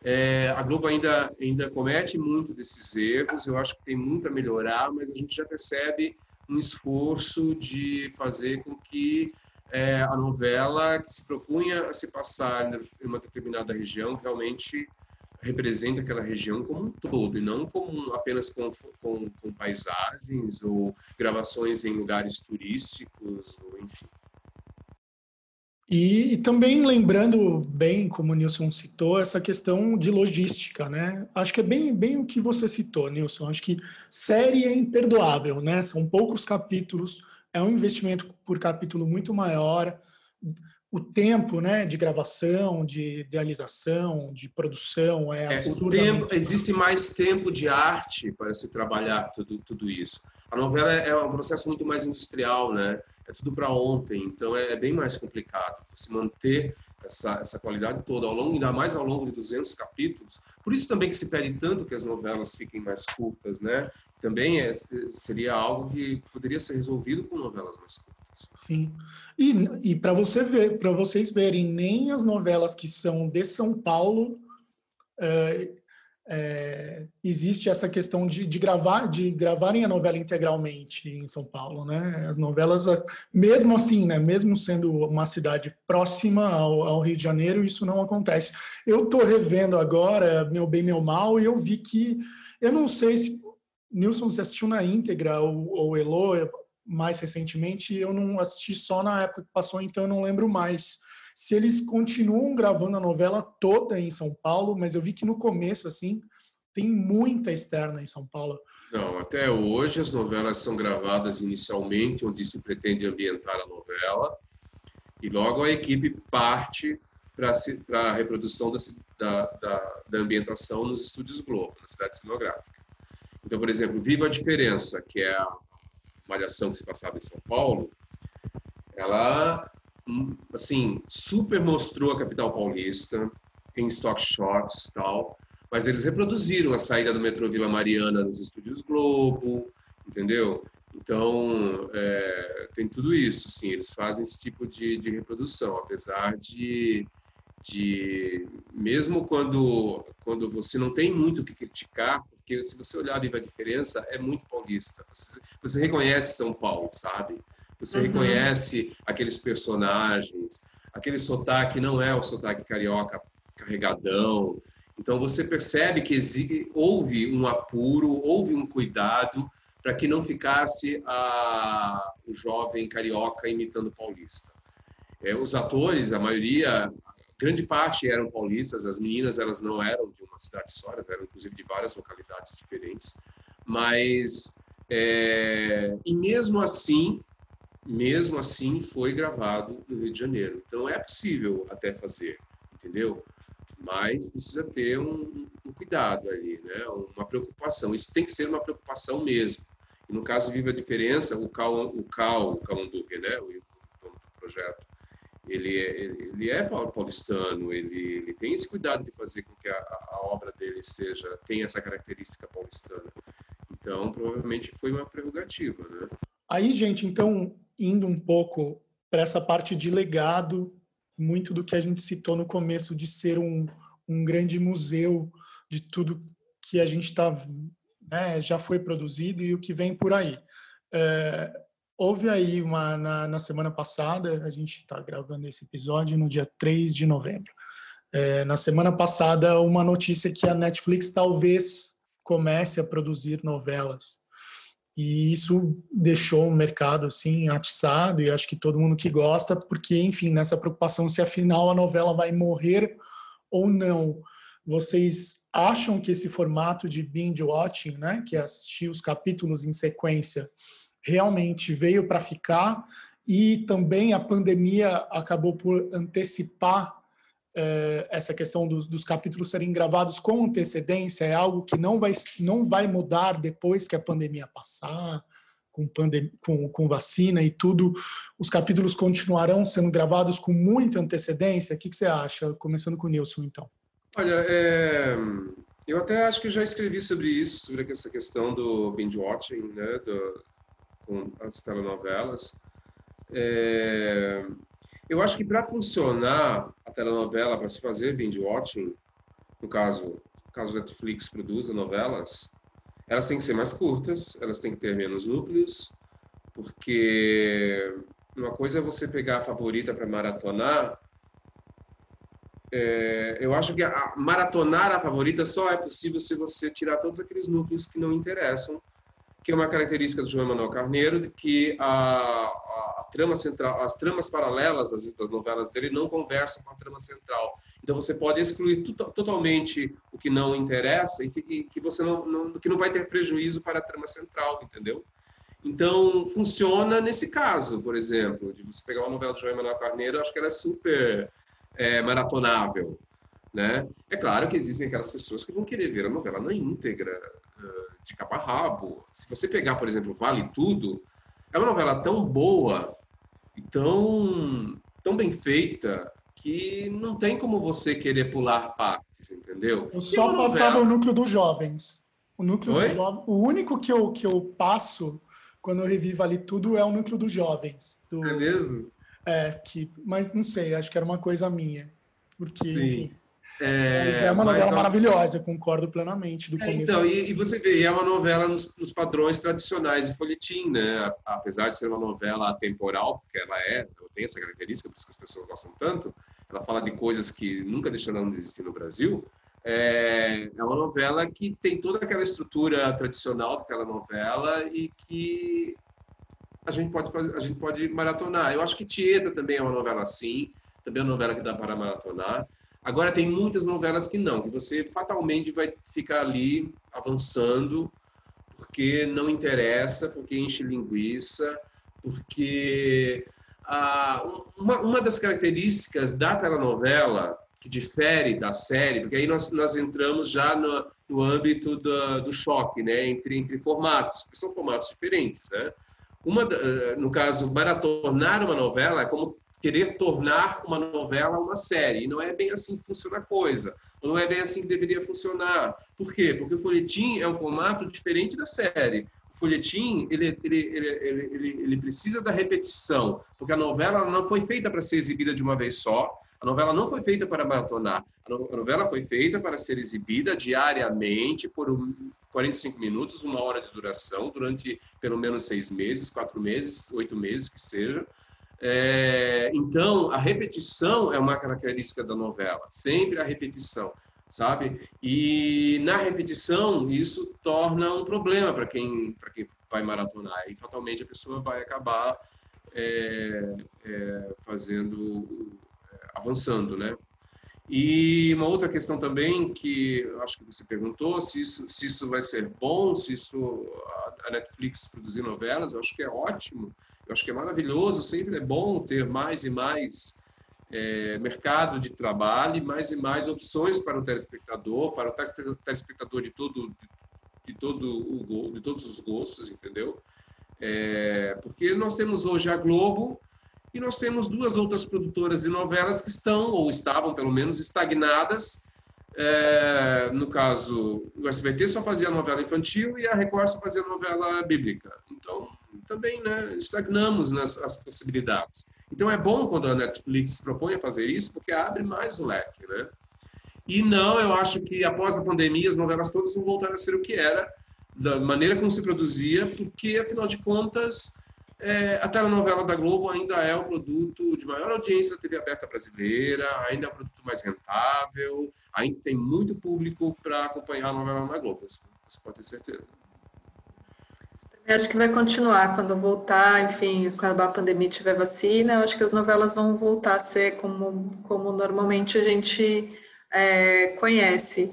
[SPEAKER 3] é, a Globo ainda, ainda comete muito desses erros, eu acho que tem muito a melhorar, mas a gente já percebe um esforço de fazer com que é, a novela que se propunha a se passar em uma determinada região realmente representa aquela região como um todo e não como apenas com, com, com paisagens ou gravações em lugares turísticos, ou enfim.
[SPEAKER 1] E, e, também lembrando bem, como o Nilson citou, essa questão de logística, né? Acho que é bem, bem o que você citou, Nilson. Acho que série é imperdoável, né? São poucos capítulos, é um investimento por capítulo muito maior. O tempo, né, de gravação, de idealização, de produção é, é
[SPEAKER 3] tempo, existe mais tempo de arte para se trabalhar tudo, tudo isso. A novela é um processo muito mais industrial, né? é tudo para ontem, então é, é, bem mais complicado você manter essa, essa qualidade toda ao longo, ainda mais ao longo de 200 capítulos. Por isso também que se pede tanto que as novelas fiquem mais curtas, né? Também é, seria algo que poderia ser resolvido com novelas mais curtas.
[SPEAKER 1] Sim. E, e para você ver, para vocês verem, nem as novelas que são de São Paulo uh, é, existe essa questão de, de, gravar, de gravarem a novela integralmente em São Paulo, né? As novelas, mesmo assim, né? Mesmo sendo uma cidade próxima ao, ao Rio de Janeiro, isso não acontece. Eu estou revendo agora Meu Bem Meu Mal e eu vi que eu não sei se Nilson se assistiu na íntegra ou, Elo mais recentemente. Eu não assisti só na época que passou, então eu não lembro mais se eles continuam gravando a novela toda em São Paulo, mas eu vi que no começo, assim, tem muita externa em São Paulo.
[SPEAKER 3] Não, até hoje as novelas são gravadas inicialmente onde se pretende ambientar a novela e logo a equipe parte para a reprodução da, da, da, ambientação nos estúdios Globo, na cidade cenográfica. Então, por exemplo, Viva a Diferença, que é a malhação que se passava em São Paulo, ela assim, super mostrou a capital paulista em stock shots tal, mas eles reproduziram a saída do metrô Vila Mariana nos estúdios Globo, entendeu? Então, é, tem tudo isso, sim, eles fazem esse tipo de, de reprodução, apesar de, de, mesmo quando, quando você não tem muito o que criticar, porque se você olhar a Viva a Diferença, é muito paulista, você, você reconhece São Paulo, sabe? Você uhum. reconhece aqueles personagens, aquele sotaque não é o sotaque carioca carregadão. Então você percebe que houve um apuro, houve um cuidado para que não ficasse a, o jovem carioca imitando paulista. É, os atores, a maioria, grande parte eram paulistas, as meninas elas não eram de uma cidade só, elas eram inclusive de várias localidades diferentes, mas é, e mesmo assim mesmo assim foi gravado no Rio de Janeiro. Então é possível até fazer, entendeu? Mas precisa ter um, um cuidado ali, né? Uma preocupação. Isso tem que ser uma preocupação mesmo. E no caso Viva a Diferença, o Cal, o Cal, o Cal Andurri, né? O dono do projeto, ele é, ele é paulistano, ele, ele tem esse cuidado de fazer com que a, a obra dele seja tenha essa característica paulistana. Então, provavelmente foi uma prerrogativa, né?
[SPEAKER 1] Aí, gente, então, indo um pouco para essa parte de legado, muito do que a gente citou no começo de ser um, um grande museu de tudo que a gente está né, já foi produzido e o que vem por aí. É, houve aí uma na, na, semana passada, a gente está gravando esse episódio no dia 3 de novembro. É, na semana passada, uma notícia que a Netflix talvez comece a produzir novelas e isso deixou o mercado assim atiçado e acho que todo mundo que gosta, porque enfim, nessa preocupação se afinal a novela vai morrer ou não. Vocês acham que esse formato de binge watching, né, que é assistir os capítulos em sequência, realmente veio para ficar e também a pandemia acabou por antecipar eh, essa questão dos, dos, capítulos serem gravados com antecedência é algo que não vai, não vai mudar depois que a pandemia passar, com, pandem com, com vacina e tudo, os capítulos continuarão sendo gravados com muita antecedência? O que, que você acha? Começando com o Nilson, então.
[SPEAKER 3] Olha, é, eu até acho que já escrevi sobre isso, sobre essa questão do binge watching, né, do, com as telenovelas. É, eu acho que para funcionar a telenovela, para se fazer binge watching, no caso, caso Netflix produza novelas, elas têm que ser mais curtas, elas têm que ter menos núcleos, porque uma coisa é você pegar a favorita para maratonar. É, eu acho que a, maratonar a favorita só é possível se você tirar todos aqueles núcleos que não interessam, que é uma característica do João Emanuel Carneiro, de que a, trama central, as tramas paralelas das, das, novelas dele não conversam com a trama central. Então você pode excluir totalmente o que não interessa e que, e que você não, não, que não vai ter prejuízo para a trama central, entendeu? Então funciona nesse caso, por exemplo, de você pegar uma novela de João Emanuel Carneiro, acho que ela é super é, maratonável, né? É claro que existem aquelas pessoas que vão querer ver a novela na íntegra, de capa rabo. Se você pegar, por exemplo, Vale Tudo, é uma novela tão boa e tão, tão bem feita que não tem como você querer pular partes, entendeu?
[SPEAKER 1] Eu só passava novela... o núcleo dos jovens. O núcleo Oi? do o único que eu, que eu passo quando eu revivo ali tudo é o núcleo dos jovens. Do...
[SPEAKER 3] É mesmo?
[SPEAKER 1] É, que, mas não sei, acho que era uma coisa minha. Porque,
[SPEAKER 3] Sim.
[SPEAKER 1] enfim, é, é uma novela maravilhosa, eu concordo plenamente. Do
[SPEAKER 3] é, então, e, e, você vê, é uma novela nos, nos, padrões tradicionais de folhetim, né? Apesar de ser uma novela atemporal, porque ela é, tem essa característica, por isso que as pessoas gostam tanto, ela fala de coisas que nunca deixaram de existir no Brasil. É, é uma novela que tem toda aquela estrutura tradicional daquela novela e que a gente pode fazer, a gente pode maratonar. Eu acho que Tieta também é uma novela assim, também é uma novela que dá para maratonar. Agora, tem muitas novelas que não, que você fatalmente vai ficar ali avançando, porque não interessa, porque enche linguiça, porque ah, uma, uma das características da telenovela que difere da série, porque aí nós, nós entramos já no, no âmbito do, do choque, né, entre, entre formatos, que são formatos diferentes, né? Uma, no caso, maratonar uma novela é como querer tornar uma novela uma série. E não é bem assim que funciona a coisa. Ou não é bem assim que deveria funcionar. Por quê? Porque o folhetim é um formato diferente da série. O folhetim, ele, ele, ele, ele, ele precisa da repetição, porque a novela não foi feita para ser exibida de uma vez só, a novela não foi feita para maratonar. A novela foi feita para ser exibida diariamente por 45 minutos, uma hora de duração, durante pelo menos seis meses, quatro meses, oito meses, que seja. É, então, a repetição é uma característica da novela, sempre a repetição, sabe? E na repetição, isso torna um problema para quem, quem vai maratonar, e fatalmente a pessoa vai acabar é, é, fazendo, avançando, né? E uma outra questão também que acho que você perguntou, se isso, se isso vai ser bom, se isso a Netflix produzir novelas, eu acho que é ótimo, Eu acho que é maravilhoso, sempre é bom ter mais e mais é, mercado de trabalho, mais e mais opções para o telespectador, para o telespectador de todo de todo o de todos os gostos, entendeu? É, porque nós temos hoje a Globo e nós temos duas outras produtoras de novelas que estão ou estavam pelo menos estagnadas. É, no caso, o SBT só fazia novela infantil e a Record só fazia novela bíblica. Então, também né, estagnamos nas possibilidades. Então é bom quando a Netflix se propõe a fazer isso, porque abre mais o leque, né? E não, eu acho que após a pandemia as novelas todas vão voltar a ser o que era, da maneira como se produzia, porque afinal de contas é, a telenovela da Globo ainda é o produto de maior audiência da TV aberta brasileira, ainda é o produto mais rentável, ainda tem muito público para acompanhar a novela na Globo, você pode ter certeza.
[SPEAKER 4] Eu acho que vai continuar. Quando voltar, enfim, quando a pandemia tiver vacina, eu acho que as novelas vão voltar a ser como, como normalmente a gente é, conhece.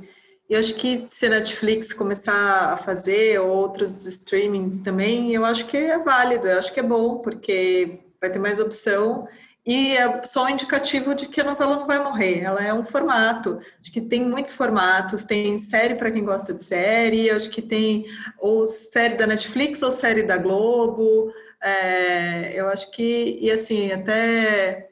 [SPEAKER 4] E acho que se a Netflix começar a fazer, ou outros streamings também, eu acho que é válido, eu acho que é bom, porque vai ter mais opção e é só um indicativo de que a novela não vai morrer. Ela é um formato. Acho que tem muitos formatos. Tem série para quem gosta de série. Acho que tem ou série da Netflix ou série da Globo. É, eu acho que e assim até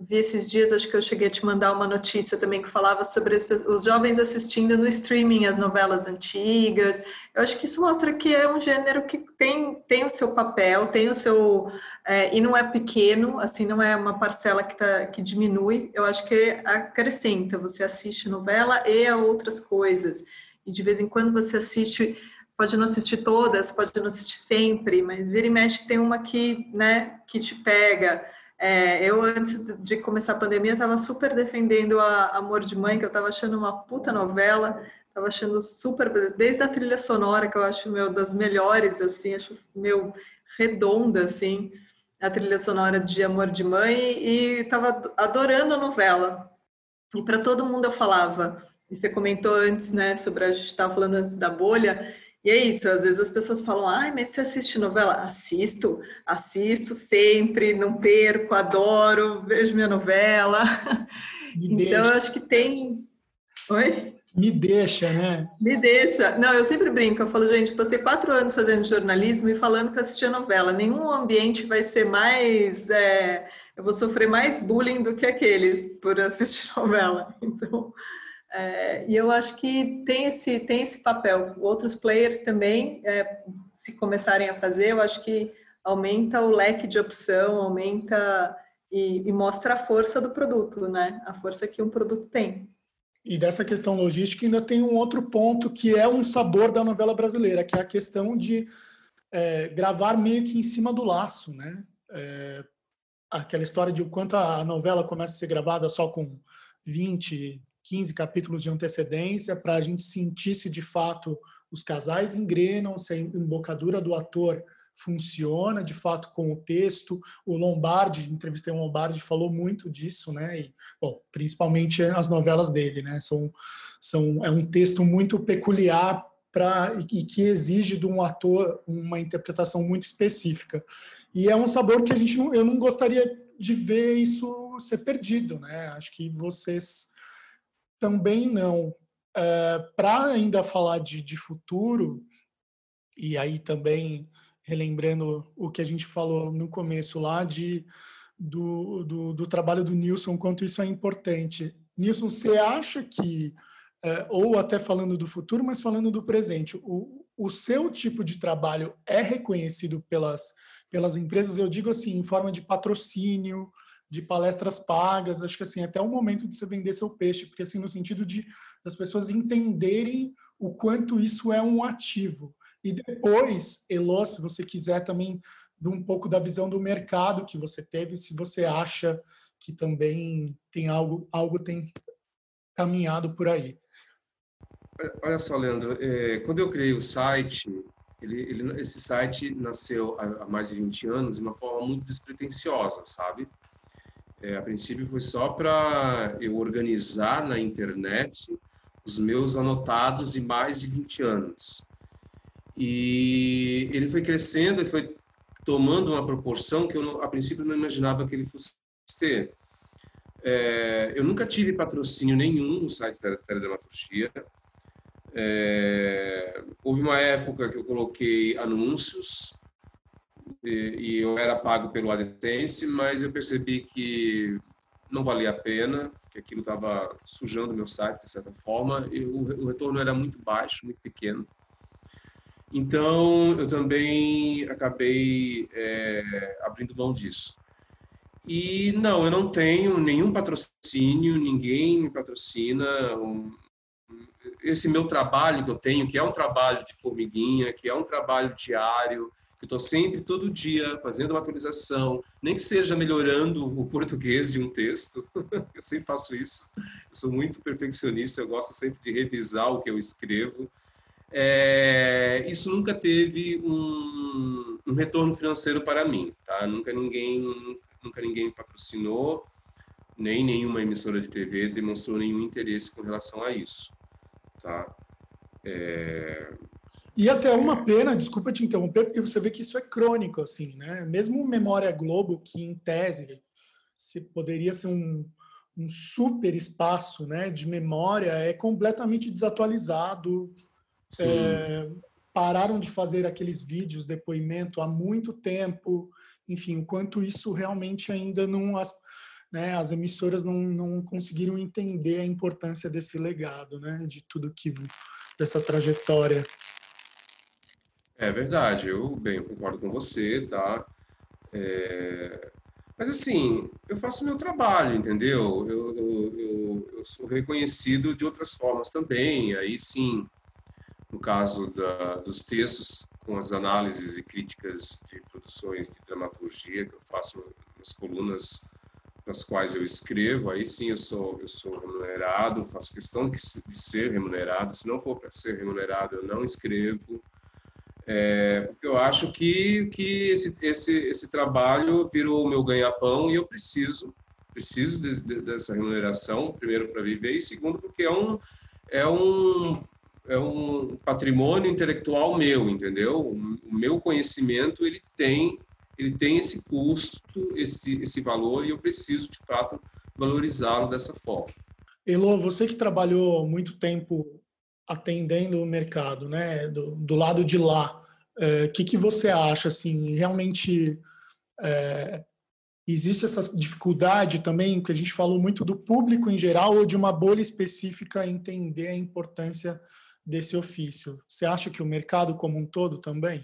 [SPEAKER 4] vi esses dias, acho que eu cheguei a te mandar uma notícia também que falava sobre as, os jovens assistindo no streaming as novelas antigas. Eu acho que isso mostra que é um gênero que tem, tem o seu papel, tem o seu. É, e não é pequeno, assim, não é uma parcela que, tá, que diminui. Eu acho que acrescenta. Você assiste novela e a outras coisas. E de vez em quando você assiste. Pode não assistir todas, pode não assistir sempre, mas vira e mexe tem uma que, né, que te pega. É, eu, antes de começar a pandemia, estava super defendendo a Amor de Mãe, que eu estava achando uma puta novela, estava achando super, desde a trilha sonora, que eu acho, meu, das melhores, assim, acho, meu, redonda, assim, a trilha sonora de Amor de Mãe, e estava adorando a novela. E para todo mundo eu falava, e você comentou antes, né, sobre a gente estava falando antes da bolha, e é isso, às vezes as pessoas falam, ai, mas você assiste novela? Assisto, assisto sempre, não perco, adoro, vejo minha novela. Me então, deixa. acho que tem. Oi?
[SPEAKER 1] Me deixa, né?
[SPEAKER 4] Me deixa. Não, eu sempre brinco, eu falo, gente, passei quatro anos fazendo jornalismo e falando que assistia novela. Nenhum ambiente vai ser mais. É... eu vou sofrer mais bullying do que aqueles por assistir *laughs* novela. Então. É, e eu acho que tem esse, tem esse papel. Outros players também, é, se começarem a fazer, eu acho que aumenta o leque de opção, aumenta e, e, mostra a força do produto, né? A força que um produto tem.
[SPEAKER 1] E dessa questão logística ainda tem um outro ponto que é um sabor da novela brasileira, que é a questão de é, gravar meio que em cima do laço, né? É, aquela história de o quanto a novela começa a ser gravada só com 20, 15 capítulos de antecedência para a gente sentir se de fato os casais engrenam, se a embocadura do ator funciona de fato com o texto. O Lombardi, entrevistei o Lombardi, falou muito disso, né? E, bom, principalmente as novelas dele, né? São, são, é um texto muito peculiar para e que exige de um ator uma interpretação muito específica. E é um sabor que a gente não, eu não gostaria de ver isso ser perdido, né? Acho que vocês também não. É, Para ainda falar de, de futuro, e aí também relembrando o que a gente falou no começo lá de, do, do, do trabalho do Nilson, quanto isso é importante. Nilson, você acha que, é, ou até falando do futuro, mas falando do presente, o, o seu tipo de trabalho é reconhecido pelas, pelas empresas, eu digo assim, em forma de patrocínio, de palestras pagas, acho que assim, até o momento de você vender seu peixe, porque assim, no sentido de das pessoas entenderem o quanto isso é um ativo. E depois, Elô, se você quiser também de um pouco da visão do mercado que você teve, se você acha que também tem algo, algo tem caminhado por aí.
[SPEAKER 3] Olha só, Leandro, é, quando eu criei o site, ele, ele, esse site nasceu há, há mais de 20 anos de uma forma muito despretensiosa, sabe? É, a princípio foi só para eu organizar na internet os meus anotados de mais de 20 anos. E ele foi crescendo, ele foi tomando uma proporção que eu, a princípio, não imaginava que ele fosse ter. É, eu nunca tive patrocínio nenhum no site da Teledramaturgia. É, houve uma época que eu coloquei anúncios e, eu era pago pelo AdSense, mas eu percebi que não valia a pena, que aquilo estava sujando meu site de certa forma e o retorno era muito baixo, muito pequeno. Então, eu também acabei é, abrindo mão disso. E não, eu não tenho nenhum patrocínio, ninguém me patrocina. Esse meu trabalho que eu tenho, que é um trabalho de formiguinha, que é um trabalho diário, que estou sempre, todo dia, fazendo uma atualização, nem que seja melhorando o português de um texto. *laughs* eu sempre faço isso. Eu sou muito perfeccionista, eu gosto sempre de revisar o que eu escrevo é, isso nunca teve um, um, retorno financeiro para mim, tá? Nunca ninguém, nunca ninguém patrocinou, nem nenhuma emissora de TV demonstrou nenhum interesse com relação a isso, tá? É...
[SPEAKER 1] E até uma pena, desculpa te interromper, porque você vê que isso é crônico, assim, né? Mesmo Memória Globo, que em tese se poderia ser um, um super espaço né, de memória, é completamente desatualizado, é, pararam de fazer aqueles vídeos, depoimento há muito tempo, enfim, o quanto isso realmente ainda não. As, né, as emissoras não, não conseguiram entender a importância desse legado, né, de tudo que. dessa trajetória.
[SPEAKER 3] É verdade, eu, bem, concordo com você, tá? É... Mas assim, eu faço meu trabalho, entendeu? Eu, eu, eu, eu, sou reconhecido de outras formas também, aí sim, no caso da, dos textos, com as análises e críticas de produções de dramaturgia que eu faço nas colunas nas quais eu escrevo, aí sim eu sou eu sou remunerado, faço questão de ser remunerado. Se não for para ser remunerado, eu não escrevo. É, porque eu acho que que esse esse esse trabalho virou o meu ganha-pão e eu preciso preciso de, de, dessa remuneração primeiro para viver e segundo porque é um é um é um patrimônio intelectual meu, entendeu? O meu conhecimento ele tem ele tem esse custo, esse esse valor e eu preciso de fato valorizá-lo dessa forma.
[SPEAKER 1] Elo, você que trabalhou muito tempo atendendo o mercado, né, do, do lado de lá, o é, que que você acha assim? Realmente é, existe essa dificuldade também, que a gente falou muito do público em geral ou de uma bolha específica entender a importância desse ofício. Você acha que o mercado como um todo também?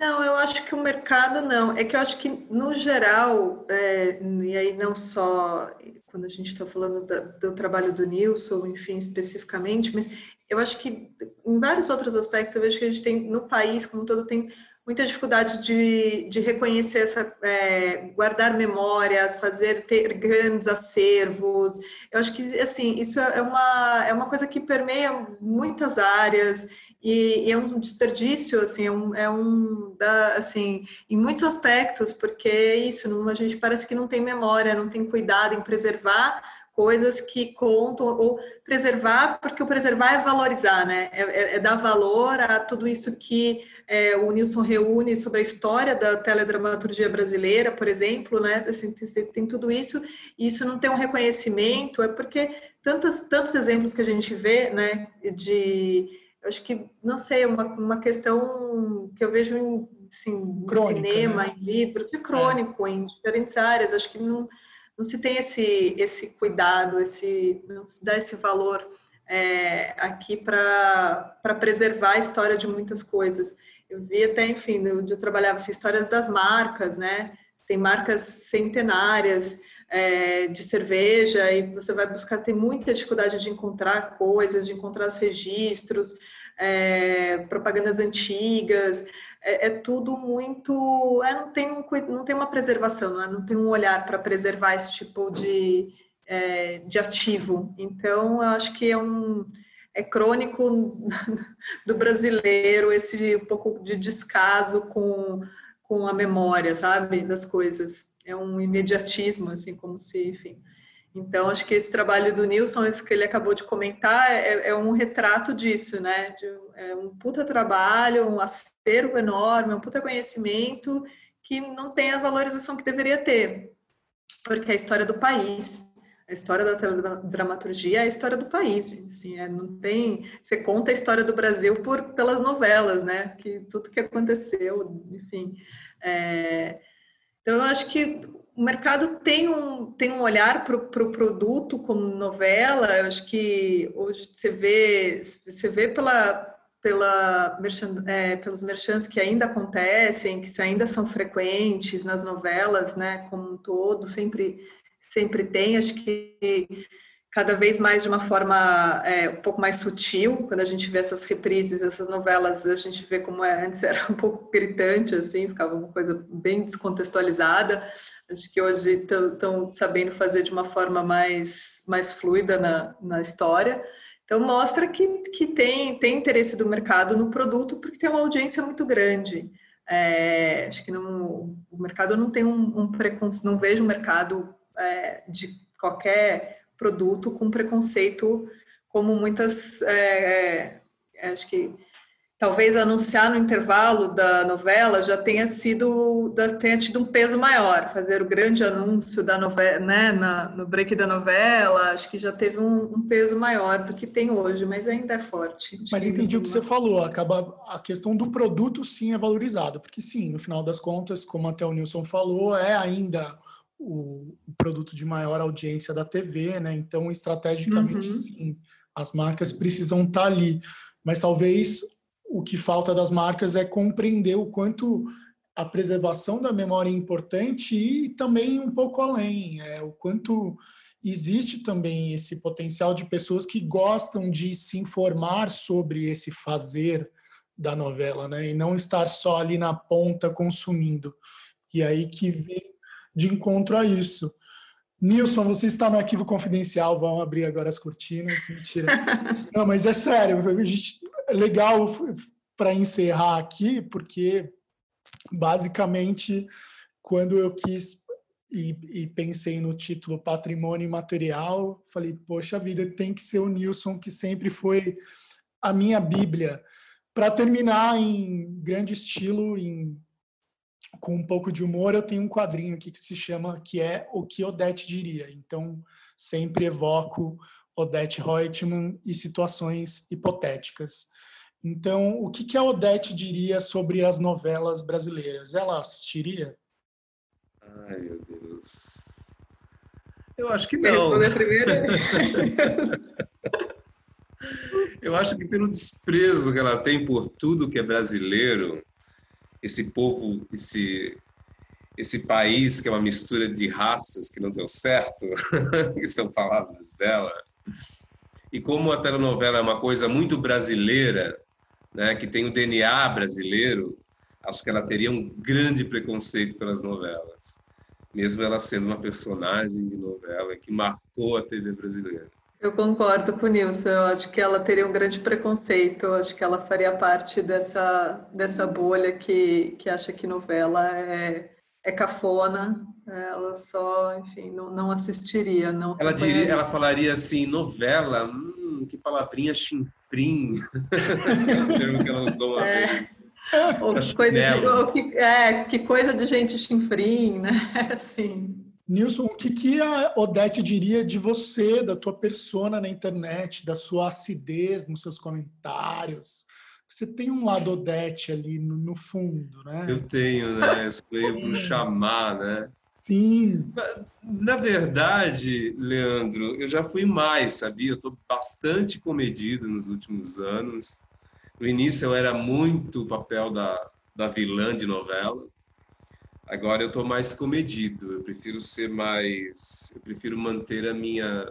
[SPEAKER 4] Não, eu acho que o mercado não. É que eu acho que, no geral, é, e aí não só quando a gente está falando da, do trabalho do Nilson, enfim, especificamente, mas eu acho que em vários outros aspectos eu vejo que a gente tem, no país como um todo, tem muita dificuldade de, de reconhecer essa, é, guardar memórias, fazer ter grandes acervos. Eu acho que assim isso é uma é uma coisa que permeia muitas áreas e, e é um desperdício assim é um, é um da, assim em muitos aspectos porque é isso a gente parece que não tem memória, não tem cuidado em preservar coisas que contam, ou preservar, porque o preservar é valorizar, né? É, é, é dar valor a tudo isso que é, o Nilson reúne sobre a história da teledramaturgia brasileira, por exemplo, né? Assim, tem, tudo isso, e isso não tem um reconhecimento, é porque tantos, tantos exemplos que a gente vê, né? De, eu acho que, não sei, uma, uma questão que eu vejo em assim, Crônica, cinema, né? em livros, e crônico, é. em diferentes áreas, acho que não não se tem esse, esse cuidado, esse, não se dá esse valor é, aqui para preservar a história de muitas coisas. Eu vi até, enfim, eu, eu trabalhava assim, histórias das marcas, né? Tem marcas centenárias é, de cerveja e você vai buscar, tem muita dificuldade de encontrar coisas, de encontrar os registros, é, propagandas antigas é, é tudo muito. É, não, tem um, não tem uma preservação, não, é? não tem um olhar para preservar esse tipo de, é, de ativo. Então, eu acho que é um. É crônico *laughs* do brasileiro esse pouco de descaso com, com a memória, sabe, das coisas. É um imediatismo, assim, como se, enfim. Então, acho que esse trabalho do Nilson, isso que ele acabou de comentar, é, é um retrato disso, né? De, é um puta trabalho, um acervo enorme, um puta conhecimento que não tem a valorização que deveria ter, porque é a história do país, a história da dramaturgia é a história do país. Assim, é, não tem. Você conta a história do Brasil por pelas novelas, né? Que tudo que aconteceu, enfim. É, então, eu acho que o mercado tem um, tem um olhar para o pro produto como novela. Eu acho que hoje você vê, você vê pela, pela é, pelos merchants que ainda acontecem, que ainda são frequentes nas novelas, né, como um todo, sempre, sempre tem. Acho que cada vez mais de uma forma é, um pouco mais sutil. Quando a gente vê essas reprises, essas novelas, a gente vê como é, antes era um pouco gritante, assim, ficava uma coisa bem descontextualizada. Acho que hoje estão sabendo fazer de uma forma mais, mais fluida na, na história. Então, mostra que, que tem, tem interesse do mercado no produto, porque tem uma audiência muito grande. É, acho que não, o mercado não tem um, um preconceito, não vejo o mercado é, de qualquer produto com preconceito, como muitas, é, é, acho que talvez anunciar no intervalo da novela já tenha sido, tenha tido um peso maior, fazer o grande anúncio da novela, né, na, no break da novela, acho que já teve um, um, peso maior do que tem hoje, mas ainda é forte.
[SPEAKER 1] Mas entendi o que você falou, acaba a questão do produto sim é valorizado, porque sim, no final das contas, como até o Nilson falou, é ainda o, produto de maior audiência da TV, né? Então, estrategicamente, uhum. sim, as marcas precisam estar tá ali. Mas talvez o que falta das marcas é compreender o quanto a preservação da memória é importante e também um pouco além, é, o quanto existe também esse potencial de pessoas que gostam de se informar sobre esse fazer da novela, né? E não estar só ali na ponta consumindo. E aí que vem de encontro a isso. Nilson, você está no arquivo confidencial, vão abrir agora as cortinas. Mentira. *laughs* Não, mas é sério, é legal para encerrar aqui, porque basicamente quando eu quis e, e, pensei no título Patrimônio Material, falei, poxa vida, tem que ser o Nilson, que sempre foi a minha Bíblia. Para terminar em grande estilo, em com um pouco de humor, eu tenho um quadrinho aqui que se chama que é o que Odete diria. Então, sempre evoco Odete Reutemann e situações hipotéticas. Então, o que, que a Odete diria sobre as novelas brasileiras? Ela assistiria?
[SPEAKER 3] Ai, meu Deus. Eu acho que não. Responder primeiro. *laughs* *laughs* Eu acho que pelo desprezo que ela tem por tudo que é brasileiro, esse povo, esse esse país que é uma mistura de raças que não deu certo, *laughs* que são palavras dela. E como a telenovela é uma coisa muito brasileira, né, que tem o DNA brasileiro, acho que ela teria um grande preconceito pelas novelas, mesmo ela sendo uma personagem de novela que marcou a TV brasileira.
[SPEAKER 4] Eu concordo com o Nilson. Eu acho que ela teria um grande preconceito. Eu acho que ela faria parte dessa, dessa bolha que, que acha que novela é, é cafona. Ela só, enfim, não, não assistiria. Não
[SPEAKER 3] ela, diria, ela falaria assim: novela, hum, que palavrinha chinfrim. *laughs* que ela usou uma
[SPEAKER 4] é. vez. Ou que, coisa de, ou que, é, que coisa de gente chinfrim, né? *laughs* Assim.
[SPEAKER 1] Nilson, o que, que a Odete diria de você, da tua persona na internet, da sua acidez nos seus comentários? Você tem um lado Odete ali no, no fundo, né?
[SPEAKER 3] Eu tenho, né? Isso veio para chamar, né?
[SPEAKER 1] Sim.
[SPEAKER 3] Na verdade, Leandro, eu já fui mais, sabia? Eu estou bastante comedido nos últimos anos. No início eu era muito o papel da, da vilã de novela, Agora eu estou mais comedido, eu prefiro ser mais. Eu prefiro manter a minha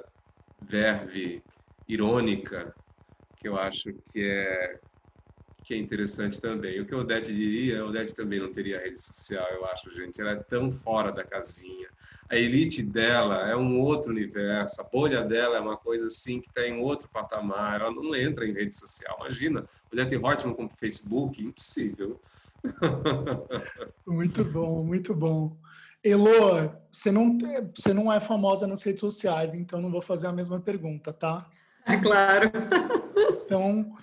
[SPEAKER 3] verve irônica, que eu acho que é, que é interessante também. O que a Odete diria, a Odete também não teria rede social, eu acho, gente. Ela é tão fora da casinha. A elite dela é um outro universo, a bolha dela é uma coisa assim que está em outro patamar. Ela não entra em rede social. Imagina, Odete Hortman com Facebook, impossível. *laughs*
[SPEAKER 1] muito bom, muito bom. Elo, você não, você não é famosa nas redes sociais, então não vou fazer a mesma pergunta, tá?
[SPEAKER 4] É claro.
[SPEAKER 1] Então,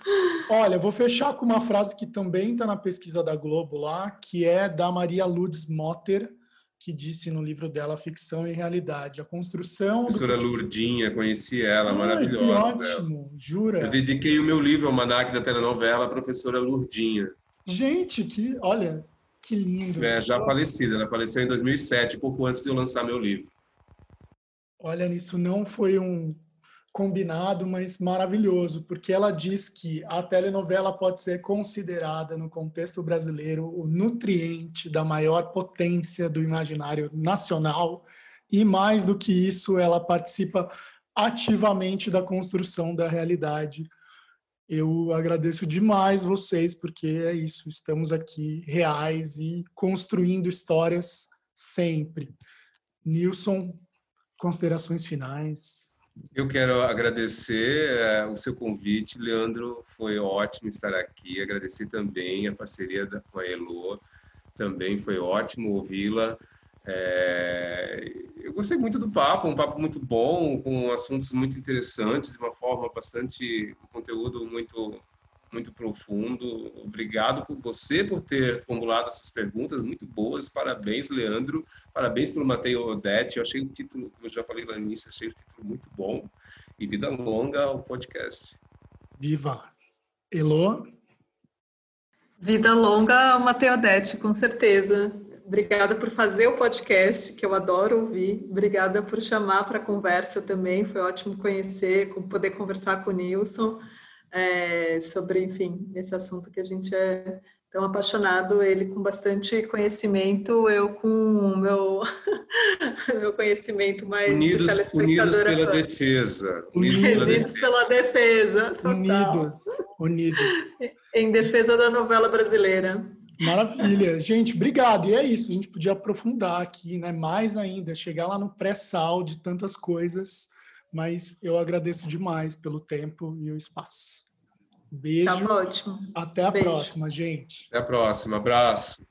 [SPEAKER 1] olha, vou fechar com uma frase que também está na pesquisa da Globo lá, que é da Maria Lourdes Motter, que disse no livro dela Ficção e Realidade. A construção.
[SPEAKER 3] Professora do... Lurdinha, conheci ela, Ai, maravilhosa. Que
[SPEAKER 1] ótimo, dela. jura?
[SPEAKER 3] Eu dediquei o meu livro, o Manac da telenovela, à professora Lurdinha.
[SPEAKER 1] Gente, que, olha, que lindo.
[SPEAKER 3] É, já falecida, ela faleceu em 2007, pouco antes de eu lançar meu livro.
[SPEAKER 1] Olha, isso não foi um combinado, mas maravilhoso, porque ela diz que a telenovela pode ser considerada, no contexto brasileiro, o nutriente da maior potência do imaginário nacional, e mais do que isso, ela participa ativamente da construção da realidade. Eu agradeço demais vocês, porque é isso, estamos aqui reais e construindo histórias sempre. Nilson, considerações finais.
[SPEAKER 3] Eu quero agradecer é, o seu convite, Leandro. Foi ótimo estar aqui. Agradecer também a parceria da, com a Elo. Também foi ótimo ouvi-la. É, eu gostei muito do papo, um papo muito bom, com assuntos muito interessantes, de uma forma bastante, um conteúdo muito muito profundo. Obrigado por você por ter formulado essas perguntas muito boas. Parabéns, Leandro. Parabéns pelo Matei Odete. Eu achei o título, como eu já falei lá no início, achei o título muito bom. E vida longa ao podcast.
[SPEAKER 1] Viva! Elô?
[SPEAKER 4] Vida longa ao Matei Odete, com certeza. Obrigada por fazer o podcast, que eu adoro ouvir. Obrigada por chamar para a conversa também. Foi ótimo conhecer, poder conversar com o Nilson é, sobre, enfim, esse assunto que a gente é tão apaixonado, ele com bastante conhecimento, eu com o meu, *laughs* meu conhecimento mais
[SPEAKER 3] unidos, de unidos pela defesa.
[SPEAKER 4] Unidos, unidos pela defesa. Pela defesa
[SPEAKER 1] unidos, unidos. *laughs*
[SPEAKER 4] Em defesa da novela brasileira.
[SPEAKER 1] Maravilha. Gente, obrigado. E é isso, a gente podia aprofundar aqui, né? Mais ainda, chegar lá no pré-sal de tantas coisas mas eu agradeço demais pelo tempo e o espaço. Beijo.
[SPEAKER 4] Tá ótimo.
[SPEAKER 1] Até a
[SPEAKER 4] Beijo.
[SPEAKER 1] próxima, gente.
[SPEAKER 3] Até a próxima. Abraço.